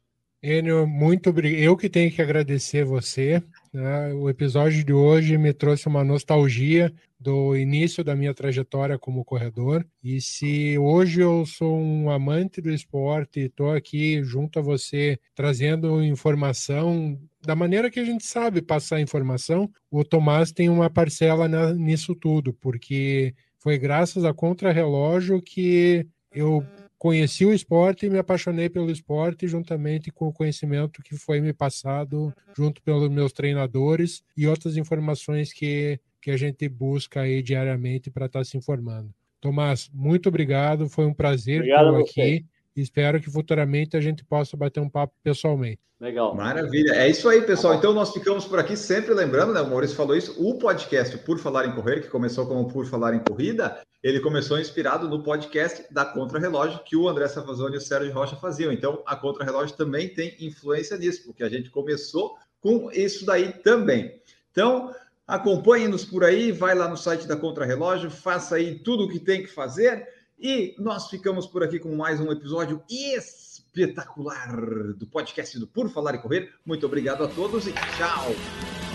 Enio, muito obrigado. Eu que tenho que agradecer você. Né? O episódio de hoje me trouxe uma nostalgia do início da minha trajetória como corredor. E se hoje eu sou um amante do esporte e estou aqui junto a você trazendo informação da maneira que a gente sabe passar informação, o Tomás tem uma parcela nisso tudo, porque foi graças a contrarrelógio que eu conheci o esporte e me apaixonei pelo esporte juntamente com o conhecimento que foi me passado junto pelos meus treinadores e outras informações que, que a gente busca aí diariamente para estar tá se informando. Tomás, muito obrigado, foi um prazer estar aqui. Espero que futuramente a gente possa bater um papo pessoalmente. Legal. Maravilha. É isso aí, pessoal. Então nós ficamos por aqui, sempre lembrando, né? O Maurício falou isso. O podcast Por Falar em Correr, que começou como Por Falar em Corrida, ele começou inspirado no podcast da Contra Relógio que o André Savazone e o Sérgio Rocha faziam. Então a Contra Relógio também tem influência nisso, porque a gente começou com isso daí também. Então, acompanhe-nos por aí, vai lá no site da Contra Relógio, faça aí tudo o que tem que fazer e nós ficamos por aqui com mais um episódio espetacular do podcast do Por Falar e Correr. Muito obrigado a todos e tchau!